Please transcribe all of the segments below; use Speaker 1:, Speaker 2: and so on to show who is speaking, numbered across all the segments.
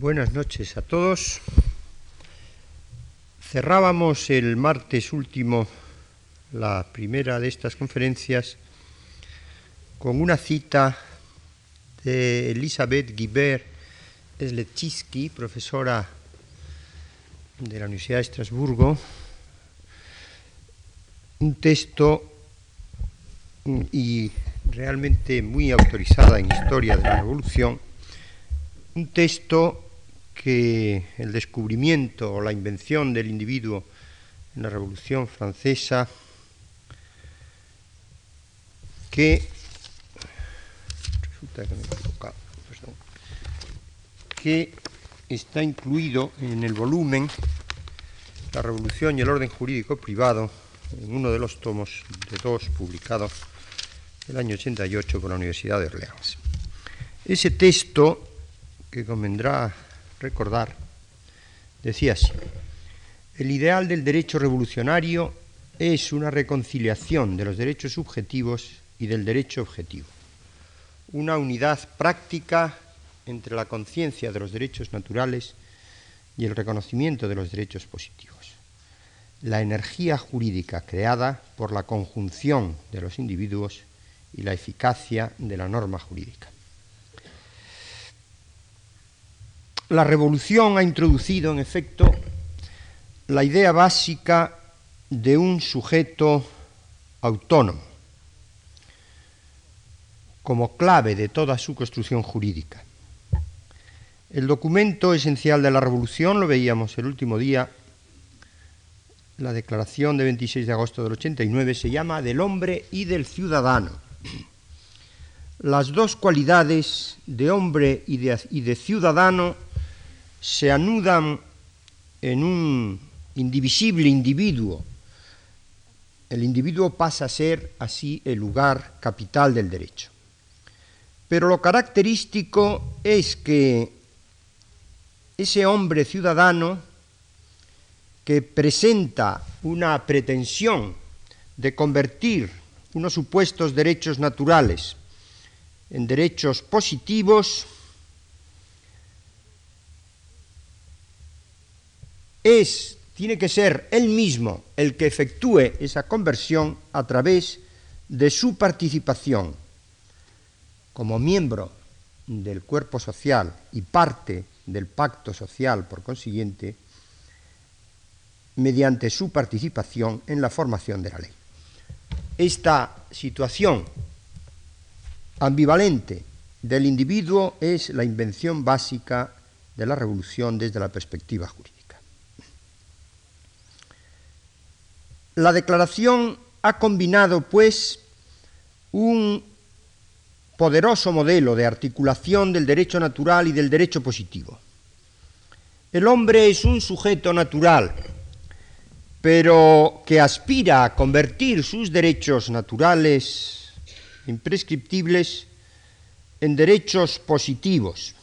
Speaker 1: Buenas noches a todos. Cerrábamos el martes último la primera de estas conferencias con una cita de Elizabeth Guibert Sletchitsky, profesora de la Universidad de Estrasburgo, un texto y realmente muy autorizada en historia de la Revolución, un texto que el descubrimiento o la invención del individuo en la Revolución Francesa, que resulta que me he equivocado, que está incluido en el volumen La Revolución y el Orden Jurídico Privado, en uno de los tomos de dos publicados el año 88 por la Universidad de Orleans. Ese texto, que convendrá recordar, decía así, el ideal del derecho revolucionario es una reconciliación de los derechos subjetivos y del derecho objetivo, una unidad práctica entre la conciencia de los derechos naturales y el reconocimiento de los derechos positivos. La energía jurídica creada por la conjunción de los individuos y la eficacia de la norma jurídica. La revolución ha introducido, en efecto, la idea básica de un sujeto autónomo como clave de toda su construcción jurídica. El documento esencial de la revolución, lo veíamos el último día, la declaración de 26 de agosto del 89, se llama del hombre y del ciudadano. Las dos cualidades de hombre y de, y de ciudadano se anudan en un indivisible individuo. El individuo pasa a ser así el lugar capital del derecho. Pero lo característico es que ese hombre ciudadano que presenta una pretensión de convertir unos supuestos derechos naturales en derechos positivos, es, tiene que ser él mismo el que efectúe esa conversión a través de su participación como miembro del cuerpo social y parte del pacto social, por consiguiente, mediante su participación en la formación de la ley. Esta situación ambivalente del individuo es la invención básica de la revolución desde la perspectiva jurídica. La declaración ha combinado, pues, un poderoso modelo de articulación del derecho natural y del derecho positivo. El hombre es un sujeto natural, pero que aspira a convertir sus derechos naturales imprescriptibles en derechos positivos.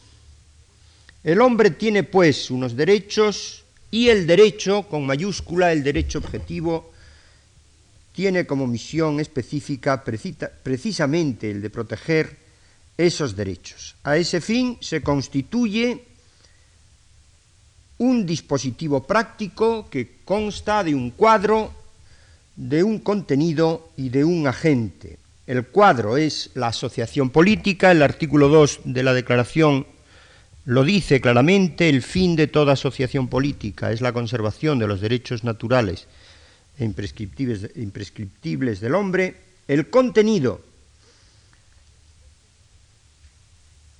Speaker 1: El hombre tiene pues unos derechos y el derecho, con mayúscula, el derecho objetivo, tiene como misión específica precisamente el de proteger esos derechos. A ese fin se constituye un dispositivo práctico que consta de un cuadro, de un contenido y de un agente. El cuadro es la asociación política, el artículo 2 de la Declaración lo dice claramente, el fin de toda asociación política es la conservación de los derechos naturales e imprescriptibles, imprescriptibles del hombre, el contenido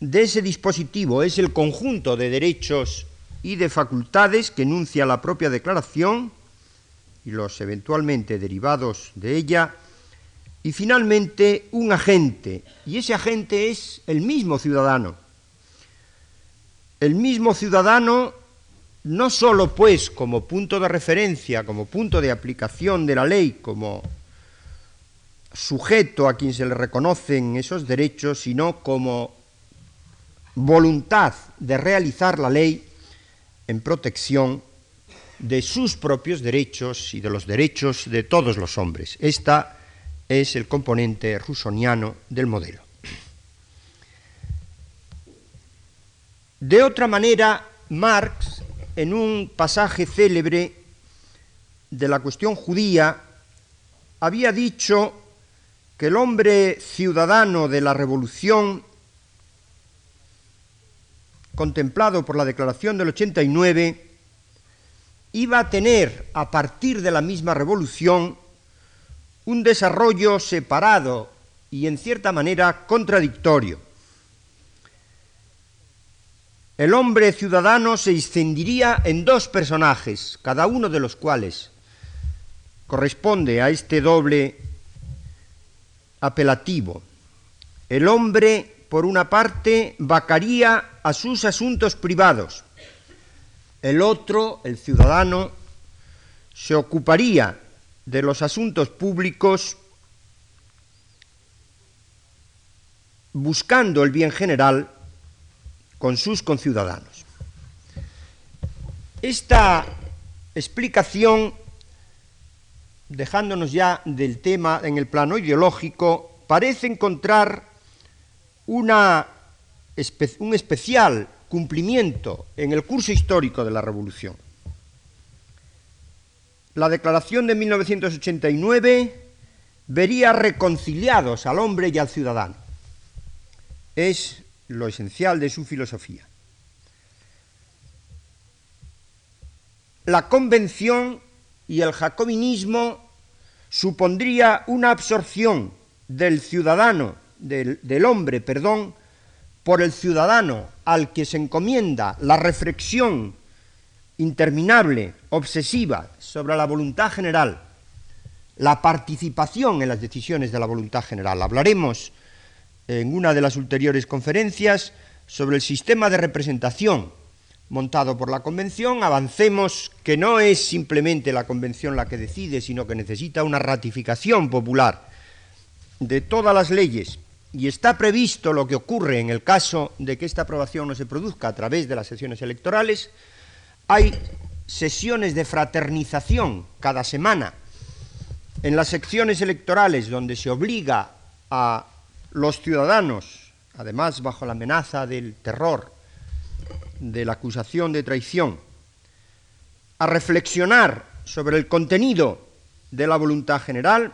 Speaker 1: de ese dispositivo es el conjunto de derechos y de facultades que enuncia la propia declaración y los eventualmente derivados de ella, y finalmente un agente, y ese agente es el mismo ciudadano. El mismo ciudadano no sólo pues como punto de referencia, como punto de aplicación de la ley, como sujeto a quien se le reconocen esos derechos, sino como voluntad de realizar la ley en protección de sus propios derechos y de los derechos de todos los hombres. Esta es el componente rusoniano del modelo. De otra manera, Marx, en un pasaje célebre de la cuestión judía, había dicho que el hombre ciudadano de la revolución, contemplado por la Declaración del 89, iba a tener a partir de la misma revolución un desarrollo separado y en cierta manera contradictorio. El hombre ciudadano se extendiría en dos personajes, cada uno de los cuales corresponde a este doble apelativo. El hombre, por una parte, vacaría a sus asuntos privados. El otro, el ciudadano, se ocuparía de los asuntos públicos buscando el bien general con sus conciudadanos. Esta explicación, dejándonos ya del tema en el plano ideológico, parece encontrar una, un especial cumplimiento en el curso histórico de la Revolución. La declaración de 1989 vería reconciliados al hombre y al ciudadano. Es lo esencial de su filosofía. La convención y el jacobinismo supondría una absorción del ciudadano, del, hombre, perdón, por el ciudadano al que se encomienda la reflexión interminable, obsesiva sobre la voluntad general, la participación en las decisiones de la voluntad general. Hablaremos en una de las ulteriores conferencias sobre el sistema de representación montado por la Convención, avancemos que no es simplemente la Convención la que decide, sino que necesita una ratificación popular de todas las leyes. Y está previsto lo que ocurre en el caso de que esta aprobación no se produzca a través de las sesiones electorales, hay sesiones de fraternización cada semana. En las secciones electorales donde se obliga a los ciudadanos, además bajo la amenaza del terror, de la acusación de traición, a reflexionar sobre el contenido de la voluntad general,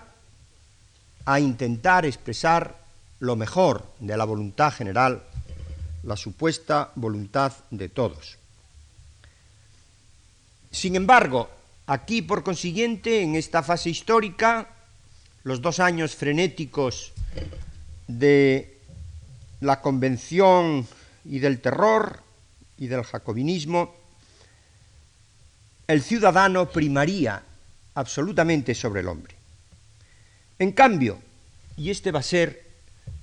Speaker 1: a intentar expresar lo mejor de la voluntad general, la supuesta voluntad de todos. Sin embargo, aquí por consiguiente, en esta fase histórica, los dos años frenéticos de la convención y del terror y del jacobinismo, el ciudadano primaría absolutamente sobre el hombre. En cambio, y este va a ser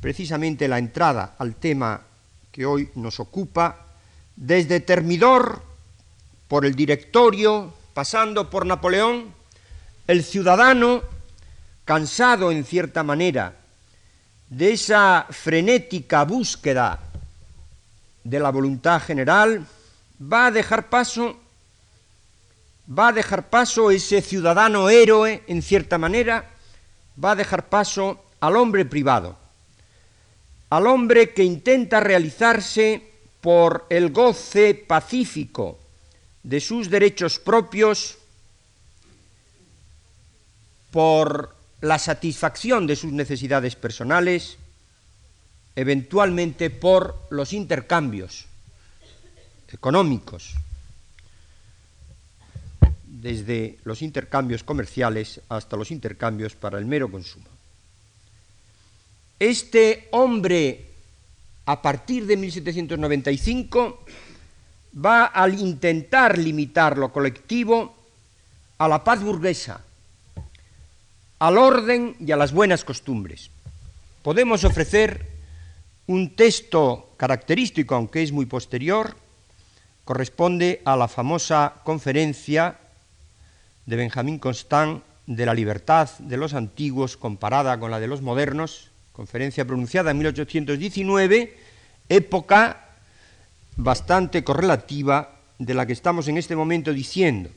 Speaker 1: precisamente la entrada al tema que hoy nos ocupa, desde Termidor, por el directorio, pasando por Napoleón, el ciudadano, cansado en cierta manera de esa frenética búsqueda de la voluntad general, va a dejar paso, va a dejar paso ese ciudadano héroe, en cierta manera, va a dejar paso al hombre privado, al hombre que intenta realizarse por el goce pacífico de sus derechos propios, por la satisfacción de sus necesidades personales, eventualmente por los intercambios económicos, desde los intercambios comerciales hasta los intercambios para el mero consumo. Este hombre, a partir de 1795, va a intentar limitar lo colectivo a la paz burguesa, al orden y a las buenas costumbres. Podemos ofrecer un texto característico, aunque es muy posterior, corresponde a la famosa conferencia de Benjamín Constant de la libertad de los antiguos comparada con la de los modernos, conferencia pronunciada en 1819, época bastante correlativa de la que estamos en este momento diciendo.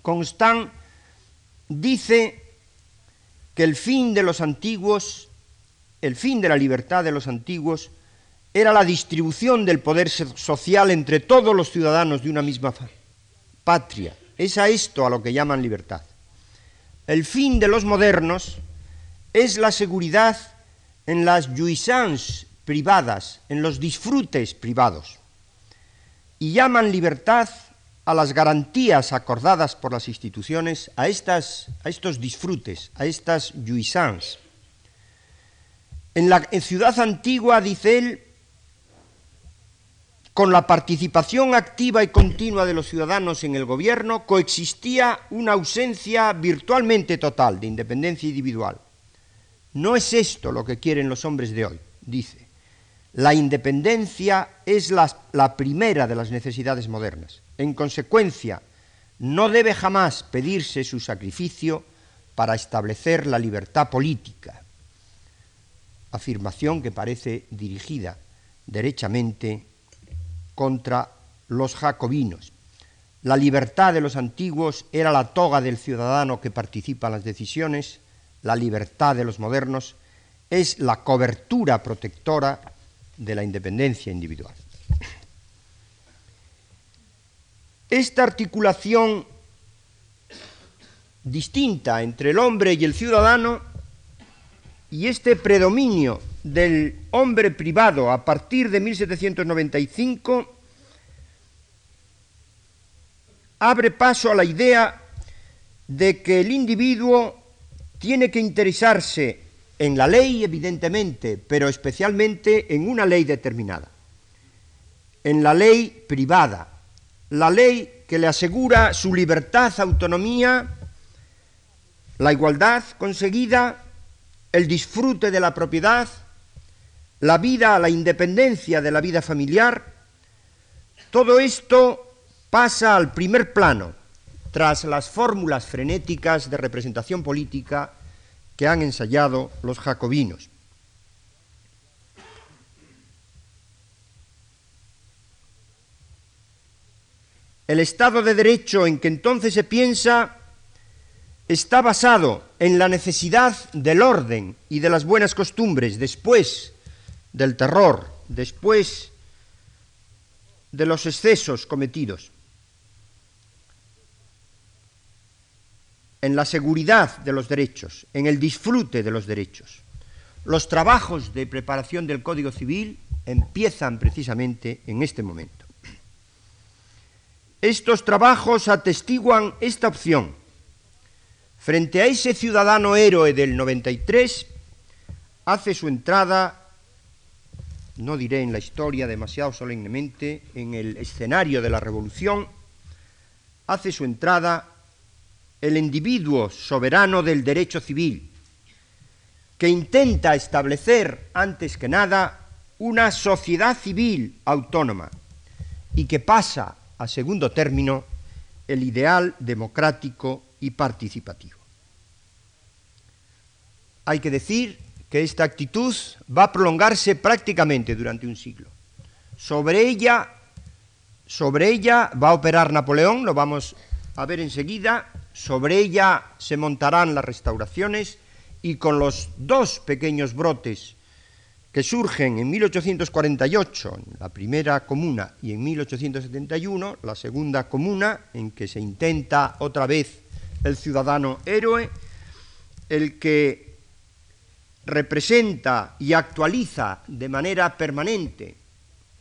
Speaker 1: Constant dice que el fin de los antiguos, el fin de la libertad de los antiguos, era la distribución del poder social entre todos los ciudadanos de una misma patria. Es a esto a lo que llaman libertad. El fin de los modernos es la seguridad en las jouissances privadas, en los disfrutes privados. Y llaman libertad a las garantías acordadas por las instituciones, a, estas, a estos disfrutes, a estas jouissances. En la ciudad antigua, dice él, con la participación activa y continua de los ciudadanos en el gobierno, coexistía una ausencia virtualmente total de independencia individual. No es esto lo que quieren los hombres de hoy, dice. La independencia es la, primera de las necesidades modernas. En consecuencia, no debe jamás pedirse su sacrificio para establecer la libertad política. Afirmación que parece dirigida derechamente contra los jacobinos. La libertad de los antiguos era la toga del ciudadano que participa en las decisiones, la libertad de los modernos es la cobertura protectora de la independencia individual. Esta articulación distinta entre el hombre y el ciudadano y este predominio del hombre privado a partir de 1795 abre paso a la idea de que el individuo tiene que interesarse en la ley, evidentemente, pero especialmente en una ley determinada, en la ley privada, la ley que le asegura su libertad, autonomía, la igualdad conseguida, el disfrute de la propiedad, la vida, la independencia de la vida familiar, todo esto pasa al primer plano tras las fórmulas frenéticas de representación política que han ensayado los jacobinos. El Estado de Derecho en que entonces se piensa está basado en la necesidad del orden y de las buenas costumbres después del terror, después de los excesos cometidos, en la seguridad de los derechos, en el disfrute de los derechos. Los trabajos de preparación del Código Civil empiezan precisamente en este momento. Estos trabajos atestiguan esta opción. Frente a ese ciudadano héroe del 93, hace su entrada no diré en la historia demasiado solemnemente, en el escenario de la revolución, hace su entrada el individuo soberano del derecho civil, que intenta establecer, antes que nada, una sociedad civil autónoma y que pasa a segundo término el ideal democrático y participativo. Hay que decir que esta actitud va a prolongarse prácticamente durante un siglo. Sobre ella, sobre ella va a operar Napoleón, lo vamos a ver enseguida, sobre ella se montarán las restauraciones y con los dos pequeños brotes que surgen en 1848, en la primera comuna, y en 1871, la segunda comuna, en que se intenta otra vez el ciudadano héroe, el que representa y actualiza de manera permanente,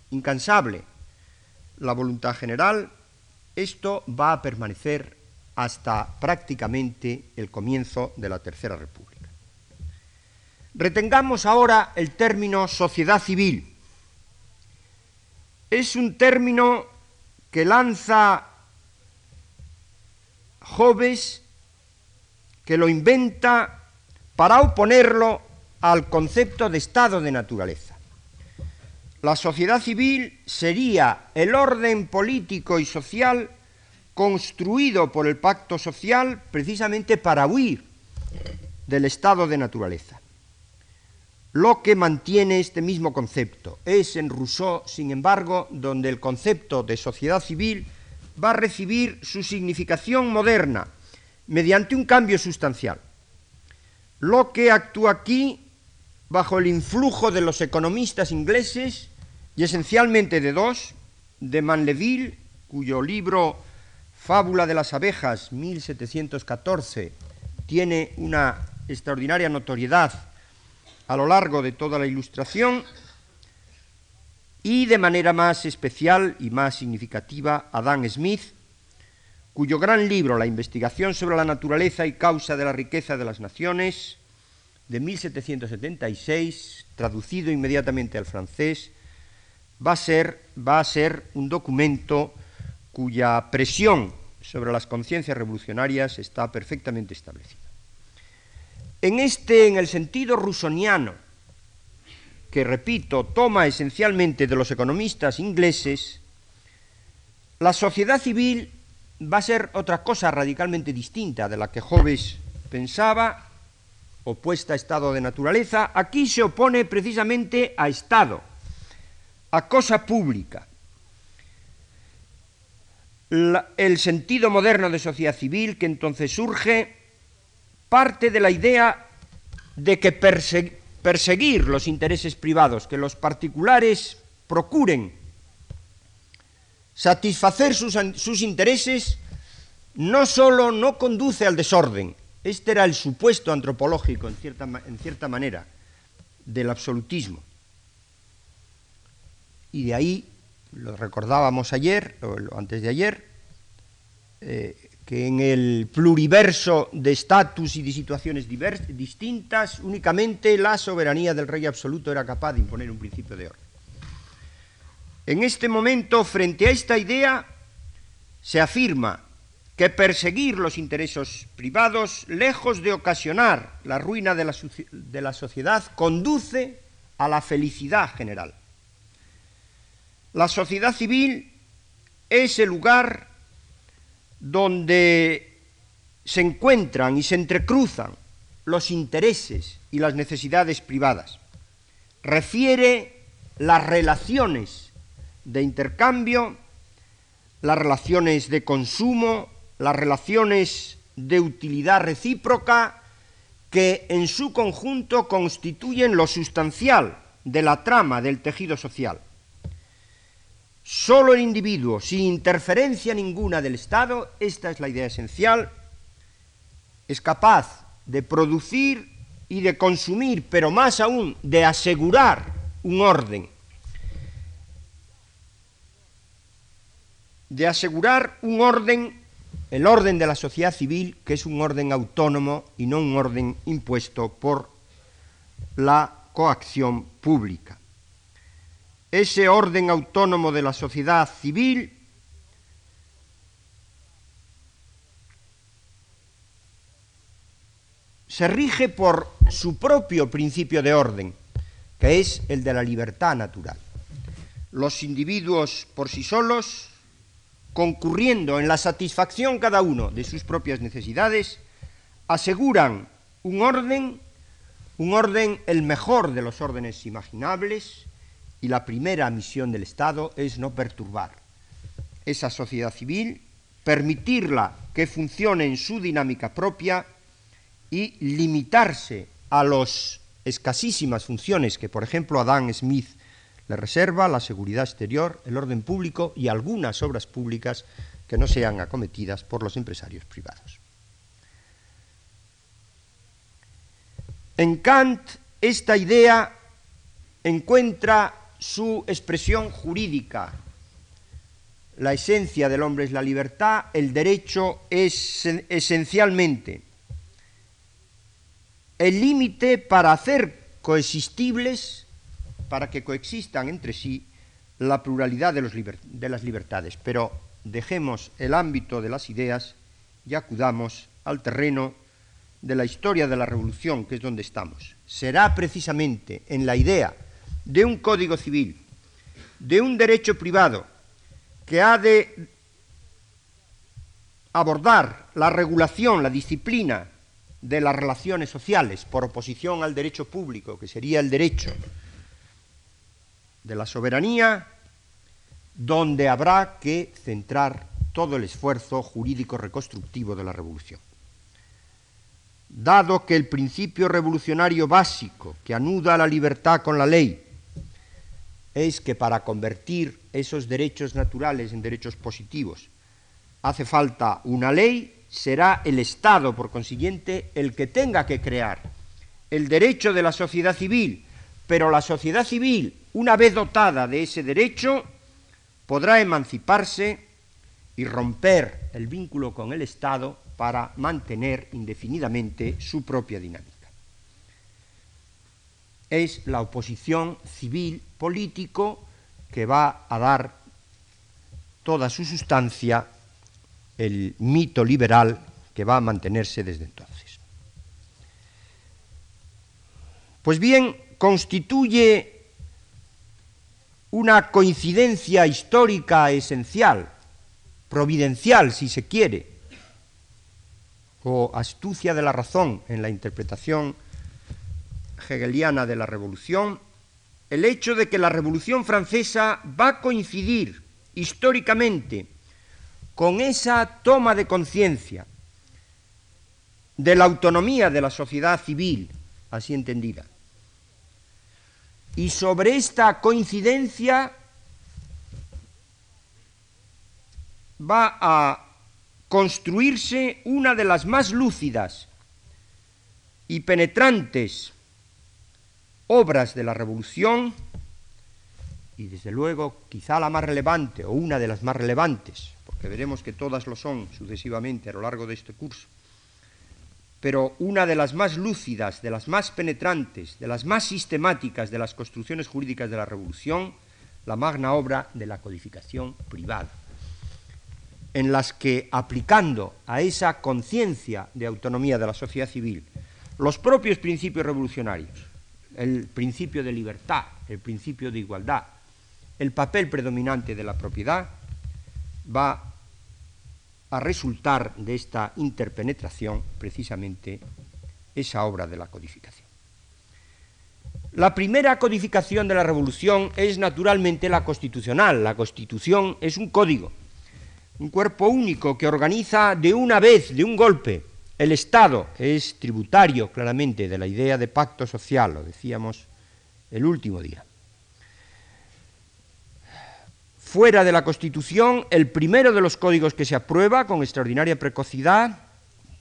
Speaker 1: incansable, la voluntad general, esto va a permanecer hasta prácticamente el comienzo de la Tercera República. Retengamos ahora el término sociedad civil. Es un término que lanza Joves, que lo inventa para oponerlo al concepto de estado de naturaleza. La sociedad civil sería el orden político y social construido por el pacto social precisamente para huir del estado de naturaleza. Lo que mantiene este mismo concepto es en Rousseau, sin embargo, donde el concepto de sociedad civil va a recibir su significación moderna mediante un cambio sustancial. Lo que actúa aquí bajo el influjo de los economistas ingleses y esencialmente de dos, de Manleville, cuyo libro Fábula de las abejas, 1714, tiene una extraordinaria notoriedad a lo largo de toda la ilustración, y de manera más especial y más significativa Adam Smith, cuyo gran libro, La investigación sobre la naturaleza y causa de la riqueza de las naciones, de 1776, traducido inmediatamente al francés, va a ser, va a ser un documento cuya presión sobre las conciencias revolucionarias está perfectamente establecida. En este, en el sentido rusoniano, que repito, toma esencialmente de los economistas ingleses, la sociedad civil va a ser otra cosa radicalmente distinta de la que Hobbes pensaba, opuesta a estado de naturaleza. Aquí se opone precisamente a Estado, a cosa pública. El sentido moderno de sociedad civil que entonces surge parte de la idea de que perseguir los intereses privados, que los particulares procuren satisfacer sus, intereses, no solo no conduce al desorden, este era el supuesto antropológico, en cierta, en cierta manera, del absolutismo. Y de ahí, lo recordábamos ayer, o antes de ayer, eh, que en el pluriverso de estatus y de situaciones distintas, únicamente la soberanía del rey absoluto era capaz de imponer un principio de orden. En este momento, frente a esta idea, se afirma que perseguir los intereses privados, lejos de ocasionar la ruina de la, de la sociedad, conduce a la felicidad general. La sociedad civil es el lugar donde se encuentran y se entrecruzan los intereses y las necesidades privadas. Refiere las relaciones de intercambio, las relaciones de consumo, las relaciones de utilidad recíproca, que en su conjunto constituyen lo sustancial de la trama del tejido social. Solo el individuo, sin interferencia ninguna del Estado, esta es la idea esencial, es capaz de producir y de consumir, pero más aún de asegurar un orden de asegurar un orden, el orden de la sociedad civil, que es un orden autónomo y no un orden impuesto por la coacción pública. Ese orden autónomo de la sociedad civil se rige por su propio principio de orden, que es el de la libertad natural. Los individuos por sí solos concurriendo en la satisfacción cada uno de sus propias necesidades, aseguran un orden, un orden el mejor de los órdenes imaginables, y la primera misión del Estado es no perturbar esa sociedad civil, permitirla que funcione en su dinámica propia y limitarse a las escasísimas funciones que, por ejemplo, Adam Smith le reserva la seguridad exterior, el orden público y algunas obras públicas que no sean acometidas por los empresarios privados. En Kant esta idea encuentra su expresión jurídica. La esencia del hombre es la libertad, el derecho es esencialmente el límite para hacer coexistibles para que coexistan entre sí la pluralidad de, las libertades. Pero dejemos el ámbito de las ideas y acudamos al terreno de la historia de la revolución, que es donde estamos. Será precisamente en la idea de un código civil, de un derecho privado, que ha de abordar la regulación, la disciplina de las relaciones sociales por oposición al derecho público, que sería el derecho de la soberanía, donde habrá que centrar todo el esfuerzo jurídico reconstructivo de la revolución. Dado que el principio revolucionario básico que anuda la libertad con la ley es que para convertir esos derechos naturales en derechos positivos hace falta una ley, será el Estado, por consiguiente, el que tenga que crear el derecho de la sociedad civil, pero la sociedad civil, una vez dotada de ese derecho, podrá emanciparse y romper el vínculo con el Estado para mantener indefinidamente su propia dinámica. Es la oposición civil político que va a dar toda su sustancia el mito liberal que va a mantenerse desde entonces. Pues bien, constituye una coincidencia histórica esencial, providencial si se quiere, o astucia de la razón en la interpretación hegeliana de la revolución, el hecho de que la revolución francesa va a coincidir históricamente con esa toma de conciencia de la autonomía de la sociedad civil, así entendida. Y sobre esta coincidencia va a construirse una de las más lúcidas y penetrantes obras de la revolución y desde luego quizá la más relevante o una de las más relevantes que veremos que todas lo son sucesivamente a lo largo de este curso, pero una de las más lúcidas, de las más penetrantes, de las más sistemáticas de las construcciones jurídicas de la Revolución, la magna obra de la codificación privada, en las que, aplicando a esa conciencia de autonomía de la sociedad civil los propios principios revolucionarios, el principio de libertad, el principio de igualdad, el papel predominante de la propiedad, va a resultar de esta interpenetración precisamente esa obra de la codificación. La primera codificación de la revolución es naturalmente la constitucional. La constitución es un código, un cuerpo único que organiza de una vez, de un golpe, el Estado, es tributario claramente de la idea de pacto social, lo decíamos el último día fuera de la Constitución el primero de los códigos que se aprueba con extraordinaria precocidad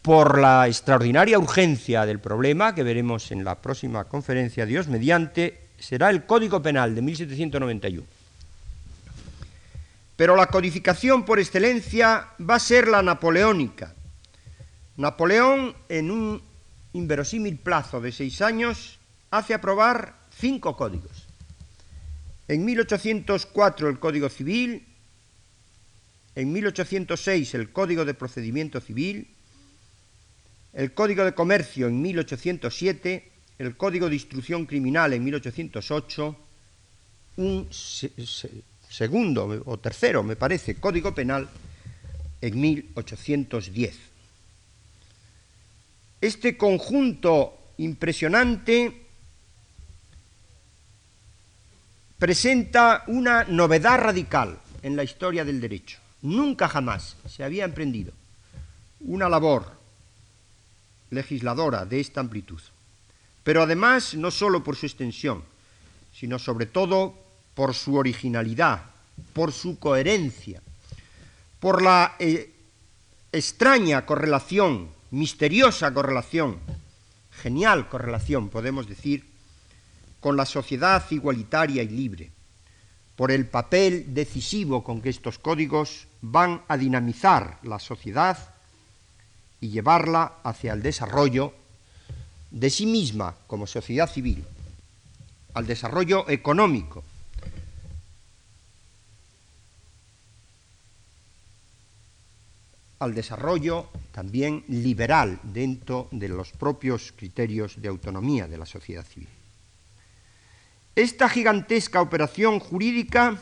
Speaker 1: por la extraordinaria urgencia del problema que veremos en la próxima conferencia Dios mediante será el Código Penal de 1791. Pero la codificación por excelencia va a ser la napoleónica. Napoleón, en un inverosímil plazo de seis años, hace aprobar cinco códigos. En 1804 el Código Civil, en 1806 el Código de Procedimiento Civil, el Código de Comercio en 1807, el Código de Instrucción Criminal en 1808, un segundo o tercero, me parece, Código Penal en 1810. Este conjunto impresionante presenta una novedad radical en la historia del derecho. Nunca jamás se había emprendido una labor legisladora de esta amplitud. Pero además, no solo por su extensión, sino sobre todo por su originalidad, por su coherencia, por la eh, extraña correlación, misteriosa correlación, genial correlación, podemos decir, con la sociedad igualitaria y libre, por el papel decisivo con que estos códigos van a dinamizar la sociedad y llevarla hacia el desarrollo de sí misma como sociedad civil, al desarrollo económico, al desarrollo también liberal dentro de los propios criterios de autonomía de la sociedad civil. Esta gigantesca operación jurídica,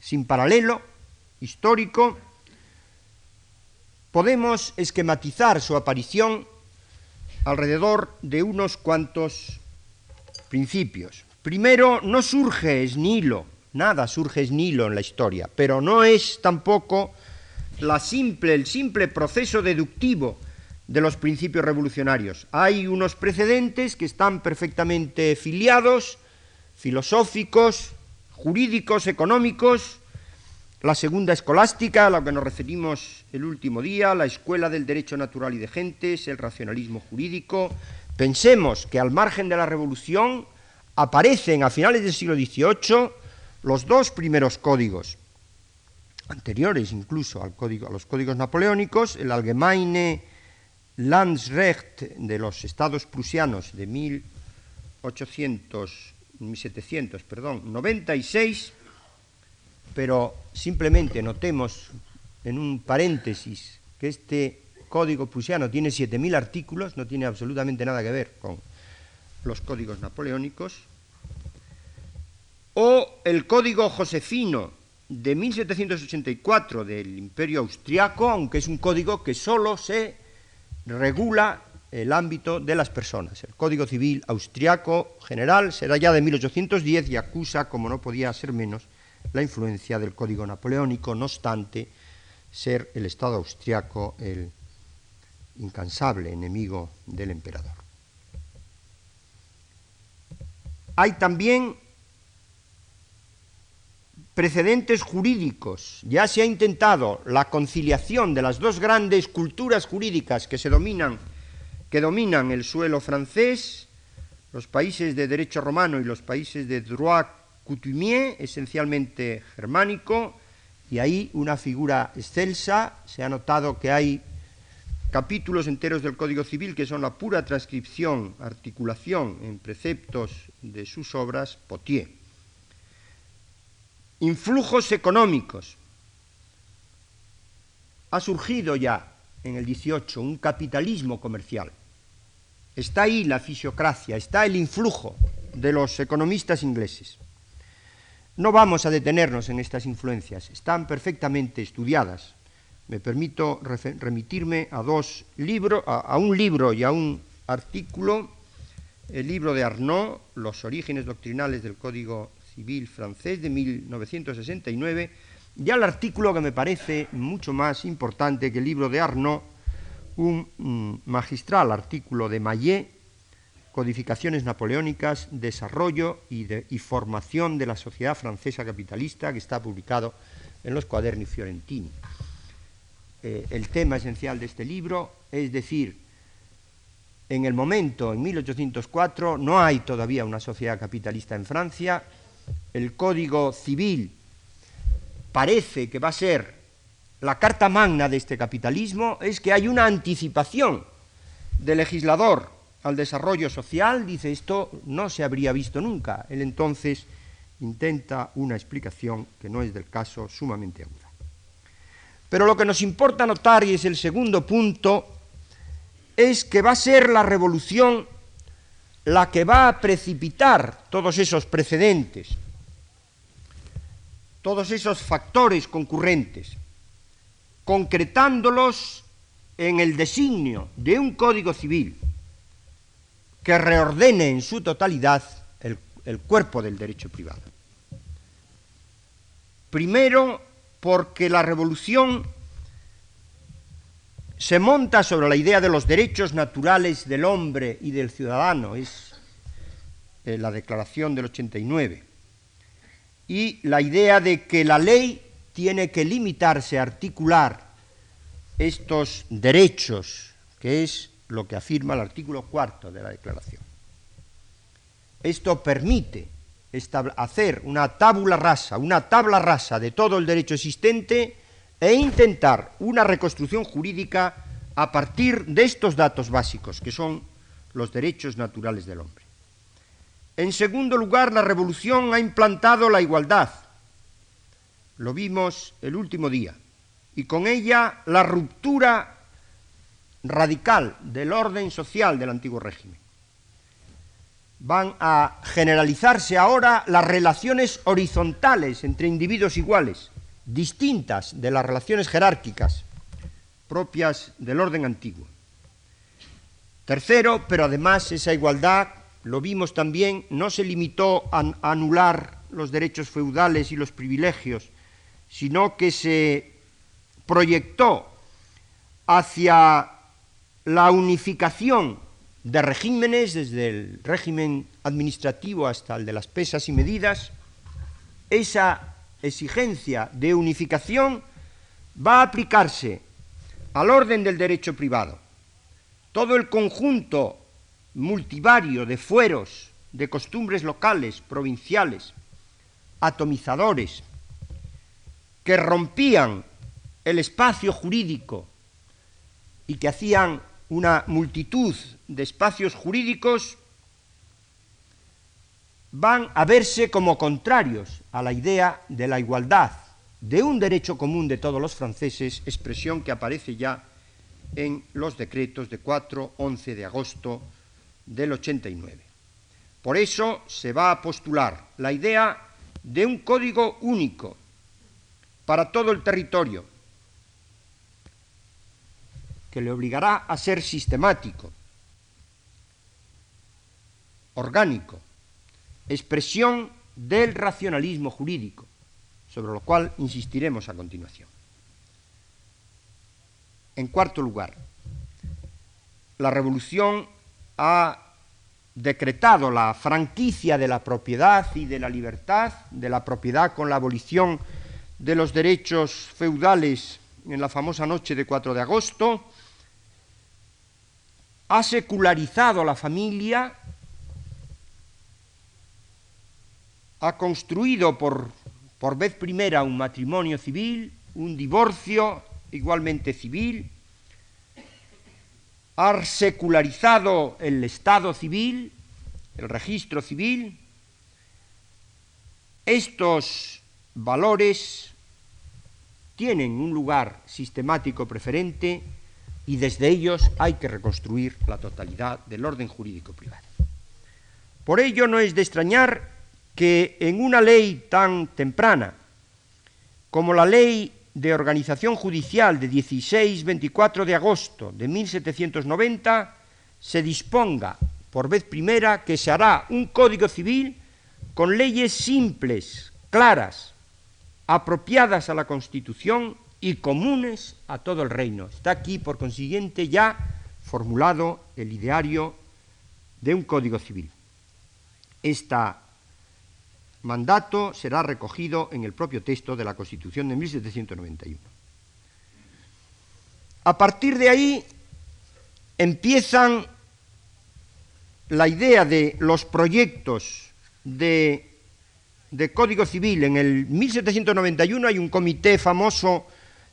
Speaker 1: sin paralelo, histórico, podemos esquematizar su aparición alrededor de unos cuantos principios. Primero, no surge esnilo, nada surge esnilo en la historia, pero no es tampoco la simple, el simple proceso deductivo de los principios revolucionarios. Hay unos precedentes que están perfectamente filiados filosóficos, jurídicos, económicos, la segunda escolástica, a la que nos referimos el último día, la escuela del derecho natural y de gentes, el racionalismo jurídico. Pensemos que al margen de la revolución aparecen a finales del siglo XVIII los dos primeros códigos, anteriores incluso al código, a los códigos napoleónicos, el Allgemeine Landsrecht de los estados prusianos de 1800, 1700, perdón, 96, pero simplemente notemos en un paréntesis que este código prusiano tiene 7.000 artículos, no tiene absolutamente nada que ver con los códigos napoleónicos, o el código josefino de 1784 del Imperio Austriaco, aunque es un código que solo se regula el ámbito de las personas. El Código Civil Austriaco general será ya de 1810 y acusa, como no podía ser menos, la influencia del Código Napoleónico, no obstante ser el Estado austriaco el incansable enemigo del emperador. Hay también precedentes jurídicos. Ya se ha intentado la conciliación de las dos grandes culturas jurídicas que se dominan, que dominan el suelo francés, los países de derecho romano y los países de droit coutumier, esencialmente germánico, y ahí una figura excelsa. Se ha notado que hay capítulos enteros del Código Civil que son la pura transcripción, articulación en preceptos de sus obras, Potier. Influjos económicos. Ha surgido ya en el 18 un capitalismo comercial. Está ahí la fisiocracia, está el influjo de los economistas ingleses. No vamos a detenernos en estas influencias, están perfectamente estudiadas. Me permito remitirme a dos libros, a, un libro y a un artículo, el libro de Arnaud, Los orígenes doctrinales del Código Civil francés de 1969, y al artículo que me parece mucho más importante que el libro de Arnaud, un mm, magistral artículo de Mayet, Codificaciones napoleónicas, desarrollo y, formación de la sociedad francesa capitalista, que está publicado en los cuaderni fiorentini. Eh, el tema esencial de este libro es decir, en el momento, en 1804, no hay todavía una sociedad capitalista en Francia, el Código Civil parece que va a ser la carta magna de este capitalismo, es que hay una anticipación del legislador al desarrollo social, dice esto no se habría visto nunca. Él entonces intenta una explicación que no es del caso sumamente aguda. Pero lo que nos importa notar, y es el segundo punto, es que va a ser la revolución la que va a precipitar todos esos precedentes, todos esos factores concurrentes, concretándolos en el designio de un código civil que reordene en su totalidad el, cuerpo del derecho privado. Primero, porque la revolución se monta sobre la idea de los derechos naturales del hombre y del ciudadano, es eh, la declaración del 89, y la idea de que la ley tiene que limitarse a articular estos derechos, que es lo que afirma el artículo cuarto de la Declaración. Esto permite hacer una tabula rasa, una tabla rasa de todo el derecho existente e intentar una reconstrucción jurídica a partir de estos datos básicos, que son los derechos naturales del hombre. En segundo lugar, la revolución ha implantado la igualdad. Lo vimos el último día. Y con ella la ruptura radical del orden social del antiguo régimen. Van a generalizarse ahora las relaciones horizontales entre individuos iguales, distintas de las relaciones jerárquicas propias del orden antiguo. Tercero, pero además esa igualdad, lo vimos también, no se limitó a anular los derechos feudales y los privilegios, sino que se proyectó hacia la unificación de regímenes, desde el régimen administrativo hasta el de las pesas y medidas, esa exigencia de unificación va a aplicarse al orden del derecho privado. Todo el conjunto multivario de fueros, de costumbres locales, provinciales, atomizadores, que rompían el espacio jurídico y que hacían una multitud de espacios jurídicos, van a verse como contrarios a la idea de la igualdad, de un derecho común de todos los franceses, expresión que aparece ya en los decretos de 4-11 de agosto del 89. Por eso se va a postular la idea de un código único para todo el territorio, que le obligará a ser sistemático, orgánico, expresión del racionalismo jurídico, sobre lo cual insistiremos a continuación. En cuarto lugar, la revolución ha decretado la franquicia de la propiedad y de la libertad, de la propiedad con la abolición de los derechos feudales en la famosa noche de 4 de agosto, ha secularizado la familia, ha construido por, por vez primera un matrimonio civil, un divorcio igualmente civil, ha secularizado el Estado civil, el registro civil. Estos valores tienen un lugar sistemático preferente y desde ellos hay que reconstruir la totalidad del orden jurídico privado. Por ello no es de extrañar que en una ley tan temprana como la ley de organización judicial de 16-24 de agosto de 1790 se disponga por vez primera que se hará un código civil con leyes simples, claras, apropiadas a la Constitución y comunes a todo el reino. Está aquí, por consiguiente, ya formulado el ideario de un código civil. Este mandato será recogido en el propio texto de la Constitución de 1791. A partir de ahí empiezan la idea de los proyectos de, Código Civil. En el 1791 hay un comité famoso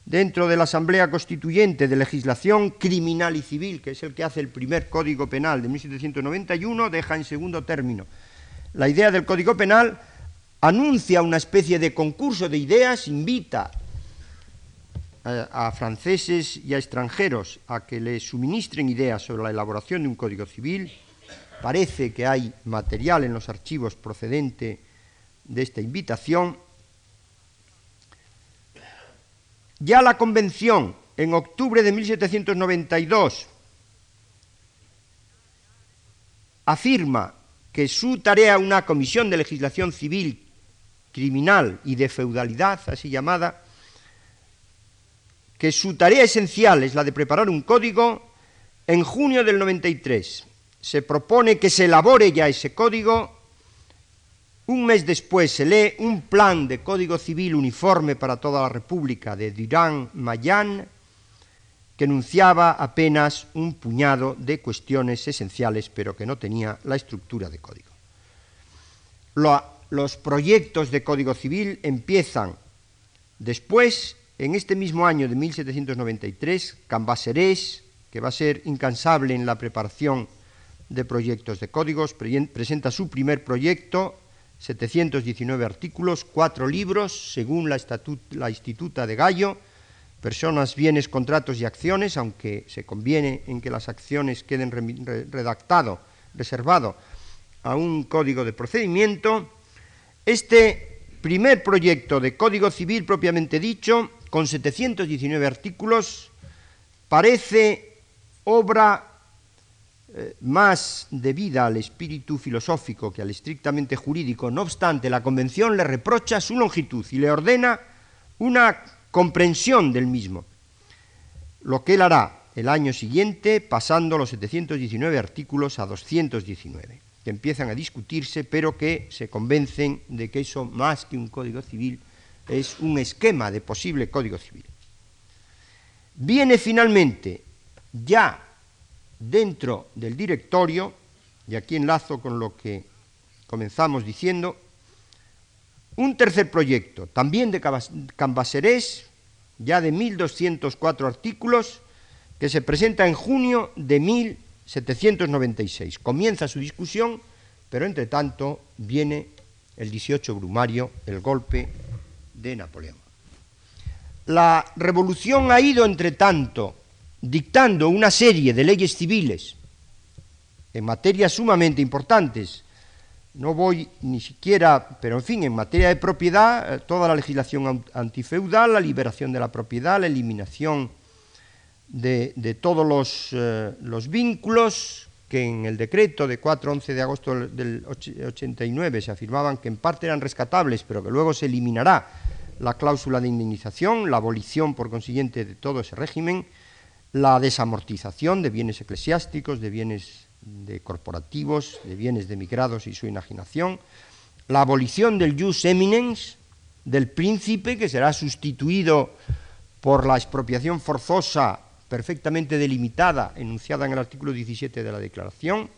Speaker 1: dentro de la Asamblea Constituyente de Legislación Criminal y Civil, que es el que hace el primer Código Penal de 1791, deja en segundo término la idea del Código Penal, anuncia una especie de concurso de ideas, invita a, franceses y a extranjeros a que le suministren ideas sobre la elaboración de un Código Civil, Parece que hay material en los archivos procedente de esta invitación. Ya la Convención, en octubre de 1792, afirma que su tarea, una comisión de legislación civil, criminal y de feudalidad, así llamada, que su tarea esencial es la de preparar un código en junio del 93 se propone que se elabore ya ese código. Un mes después se lee un plan de código civil uniforme para toda la República de Durán Mayán, que enunciaba apenas un puñado de cuestiones esenciales, pero que no tenía la estructura de código. Los proyectos de código civil empiezan después, en este mismo año de 1793, Cambaserés, que va a ser incansable en la preparación de proyectos de códigos, presenta su primer proyecto, 719 artículos, cuatro libros, según la, la Instituta de Gallo, personas, bienes, contratos y acciones, aunque se conviene en que las acciones queden redactado, reservado a un código de procedimiento. Este primer proyecto de Código Civil propiamente dicho, con 719 artículos, parece obra eh, más debida al espíritu filosófico que al estrictamente jurídico, no obstante, la Convención le reprocha su longitud y le ordena una comprensión del mismo, lo que él hará el año siguiente pasando los 719 artículos a 219. Que empiezan a discutirse, pero que se convencen de que eso, más que un código civil, es un esquema de posible código civil. Viene finalmente, ya dentro del directorio, y aquí enlazo con lo que comenzamos diciendo, un tercer proyecto, también de Cambaserés, ya de 1.204 artículos, que se presenta en junio de 1796. Comienza su discusión, pero entre tanto viene el 18 Brumario, el golpe de Napoleón. La revolución ha ido, entre tanto, dictando una serie de leyes civiles en materias sumamente importantes. No voy ni siquiera, pero en fin, en materia de propiedad, eh, toda la legislación antifeudal, la liberación de la propiedad, la eliminación de, todos eh, los, vínculos que en el decreto de 4-11 de agosto del 89 se afirmaban que en parte eran rescatables, pero que luego se eliminará la cláusula de indemnización, la abolición por consiguiente de todo ese régimen, la desamortización de bienes eclesiásticos, de bienes de corporativos, de bienes de emigrados y su enajenación, la abolición del jus eminens, del príncipe, que será sustituido por la expropiación forzosa perfectamente delimitada, enunciada en el artículo 17 de la Declaración.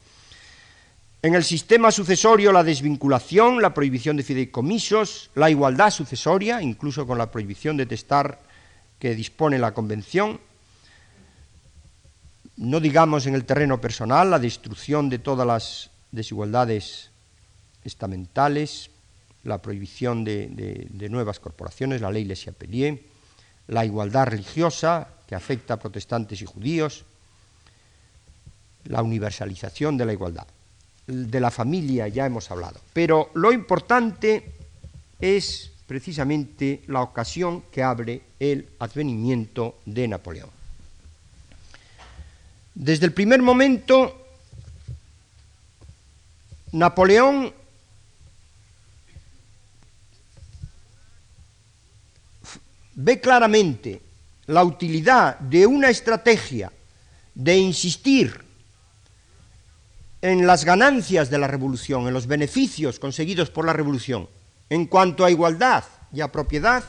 Speaker 1: En el sistema sucesorio, la desvinculación, la prohibición de fideicomisos, la igualdad sucesoria, incluso con la prohibición de testar que dispone la Convención. No digamos en el terreno personal, la destrucción de todas las desigualdades estamentales, la prohibición de, nuevas corporaciones, la ley Les Chapelier, la igualdad religiosa, que afecta a protestantes y judíos, la universalización de la igualdad. De la familia ya hemos hablado, pero lo importante es precisamente la ocasión que abre el advenimiento de Napoleón. Desde el primer momento, Napoleón ve claramente la utilidad de una estrategia de insistir en las ganancias de la revolución, en los beneficios conseguidos por la revolución, en cuanto a igualdad y a propiedad,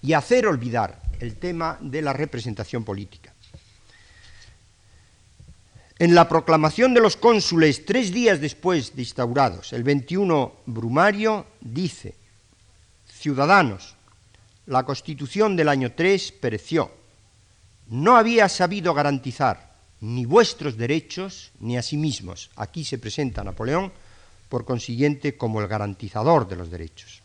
Speaker 1: y hacer olvidar el tema de la representación política. En la proclamación de los cónsules tres días después de instaurados, el 21 Brumario, dice, ciudadanos, la Constitución del año 3 pereció. No había sabido garantizar ni vuestros derechos ni a sí mismos. Aquí se presenta Napoleón, por consiguiente, como el garantizador de los derechos.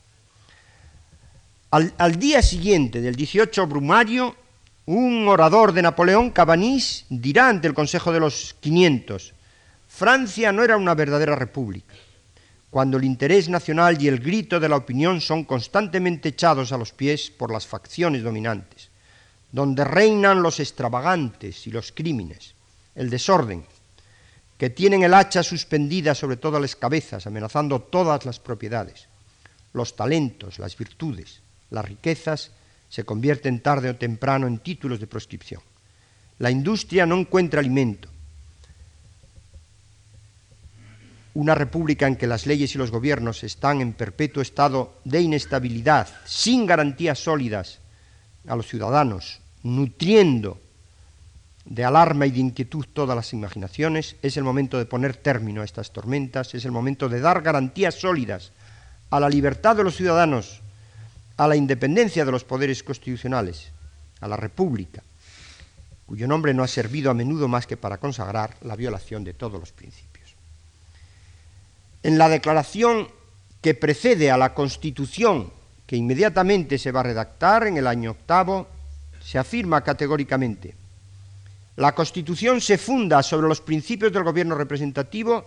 Speaker 1: Al, día siguiente del 18 Brumario, un orador de Napoleón, Cabanís, dirá ante el Consejo de los 500, Francia no era una verdadera república cuando el interés nacional y el grito de la opinión son constantemente echados a los pies por las facciones dominantes, donde reinan los extravagantes y los crímenes, el desorden, que tienen el hacha suspendida sobre todas las cabezas, amenazando todas las propiedades. Los talentos, las virtudes, las riquezas se convierten tarde o temprano en títulos de proscripción. La industria no encuentra alimento, una república en que las leyes y los gobiernos están en perpetuo estado de inestabilidad, sin garantías sólidas a los ciudadanos, nutriendo de alarma y de inquietud todas las imaginaciones, es el momento de poner término a estas tormentas, es el momento de dar garantías sólidas a la libertad de los ciudadanos, a la independencia de los poderes constitucionales, a la República, cuyo nombre no ha servido a menudo más que para consagrar la violación de todos los principios. En la declaración que precede a la Constitución, que inmediatamente se va a redactar en el año octavo, se afirma categóricamente, la Constitución se funda sobre los principios del gobierno representativo,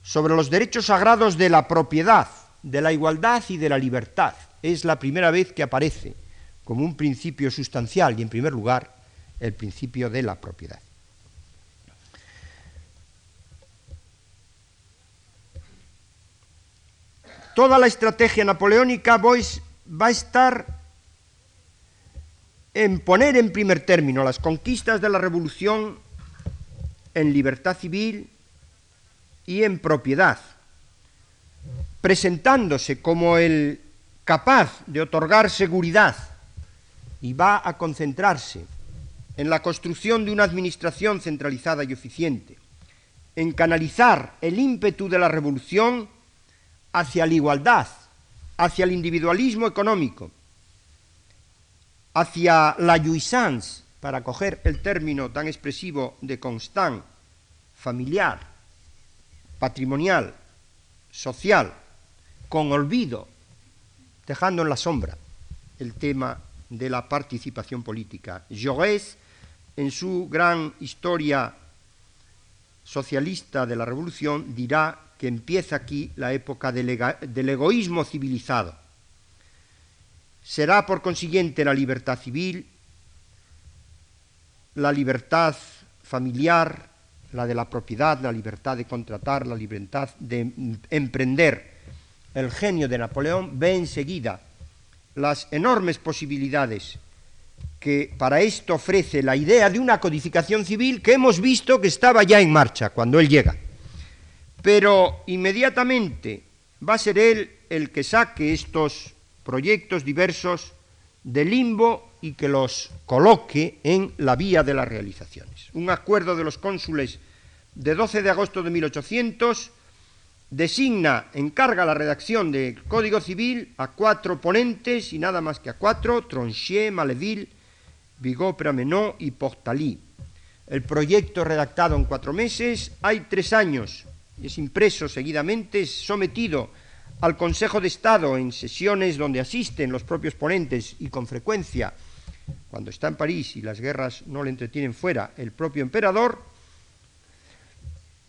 Speaker 1: sobre los derechos sagrados de la propiedad, de la igualdad y de la libertad. Es la primera vez que aparece como un principio sustancial y, en primer lugar, el principio de la propiedad. Toda la estrategia napoleónica va a estar en poner en primer término las conquistas de la revolución en libertad civil, y en propiedad, presentándose como el capaz de otorgar seguridad y va a concentrarse en la construcción de una administración centralizada y eficiente, en canalizar el ímpetu de la revolución hacia la igualdad, hacia el individualismo económico, hacia la jouissance, para coger el término tan expresivo de Constant, familiar, patrimonial, social, con olvido, dejando en la sombra el tema de la participación política. Jaurès, en su gran historia socialista de la revolución, dirá que empieza aquí la época del, egoísmo civilizado. Será, por consiguiente, la libertad civil, la libertad familiar, la de la propiedad, la libertad de contratar, la libertad de emprender. El genio de Napoleón ve enseguida las enormes posibilidades que para esto ofrece la idea de una codificación civil que hemos visto que estaba ya en marcha cuando él llega pero inmediatamente va a ser él el que saque estos proyectos diversos del limbo y que los coloque en la vía de las realizaciones. Un acuerdo de los cónsules de 12 de agosto de 1800 designa, encarga la redacción del Código Civil a cuatro ponentes y nada más que a cuatro, Tronchet, Maleville, Bigot, Pramenot y Portaly. El proyecto redactado en cuatro meses, hay tres años es impreso seguidamente, es sometido al Consejo de Estado en sesiones donde asisten los propios ponentes y con frecuencia, cuando está en París y las guerras no le entretienen fuera, el propio emperador,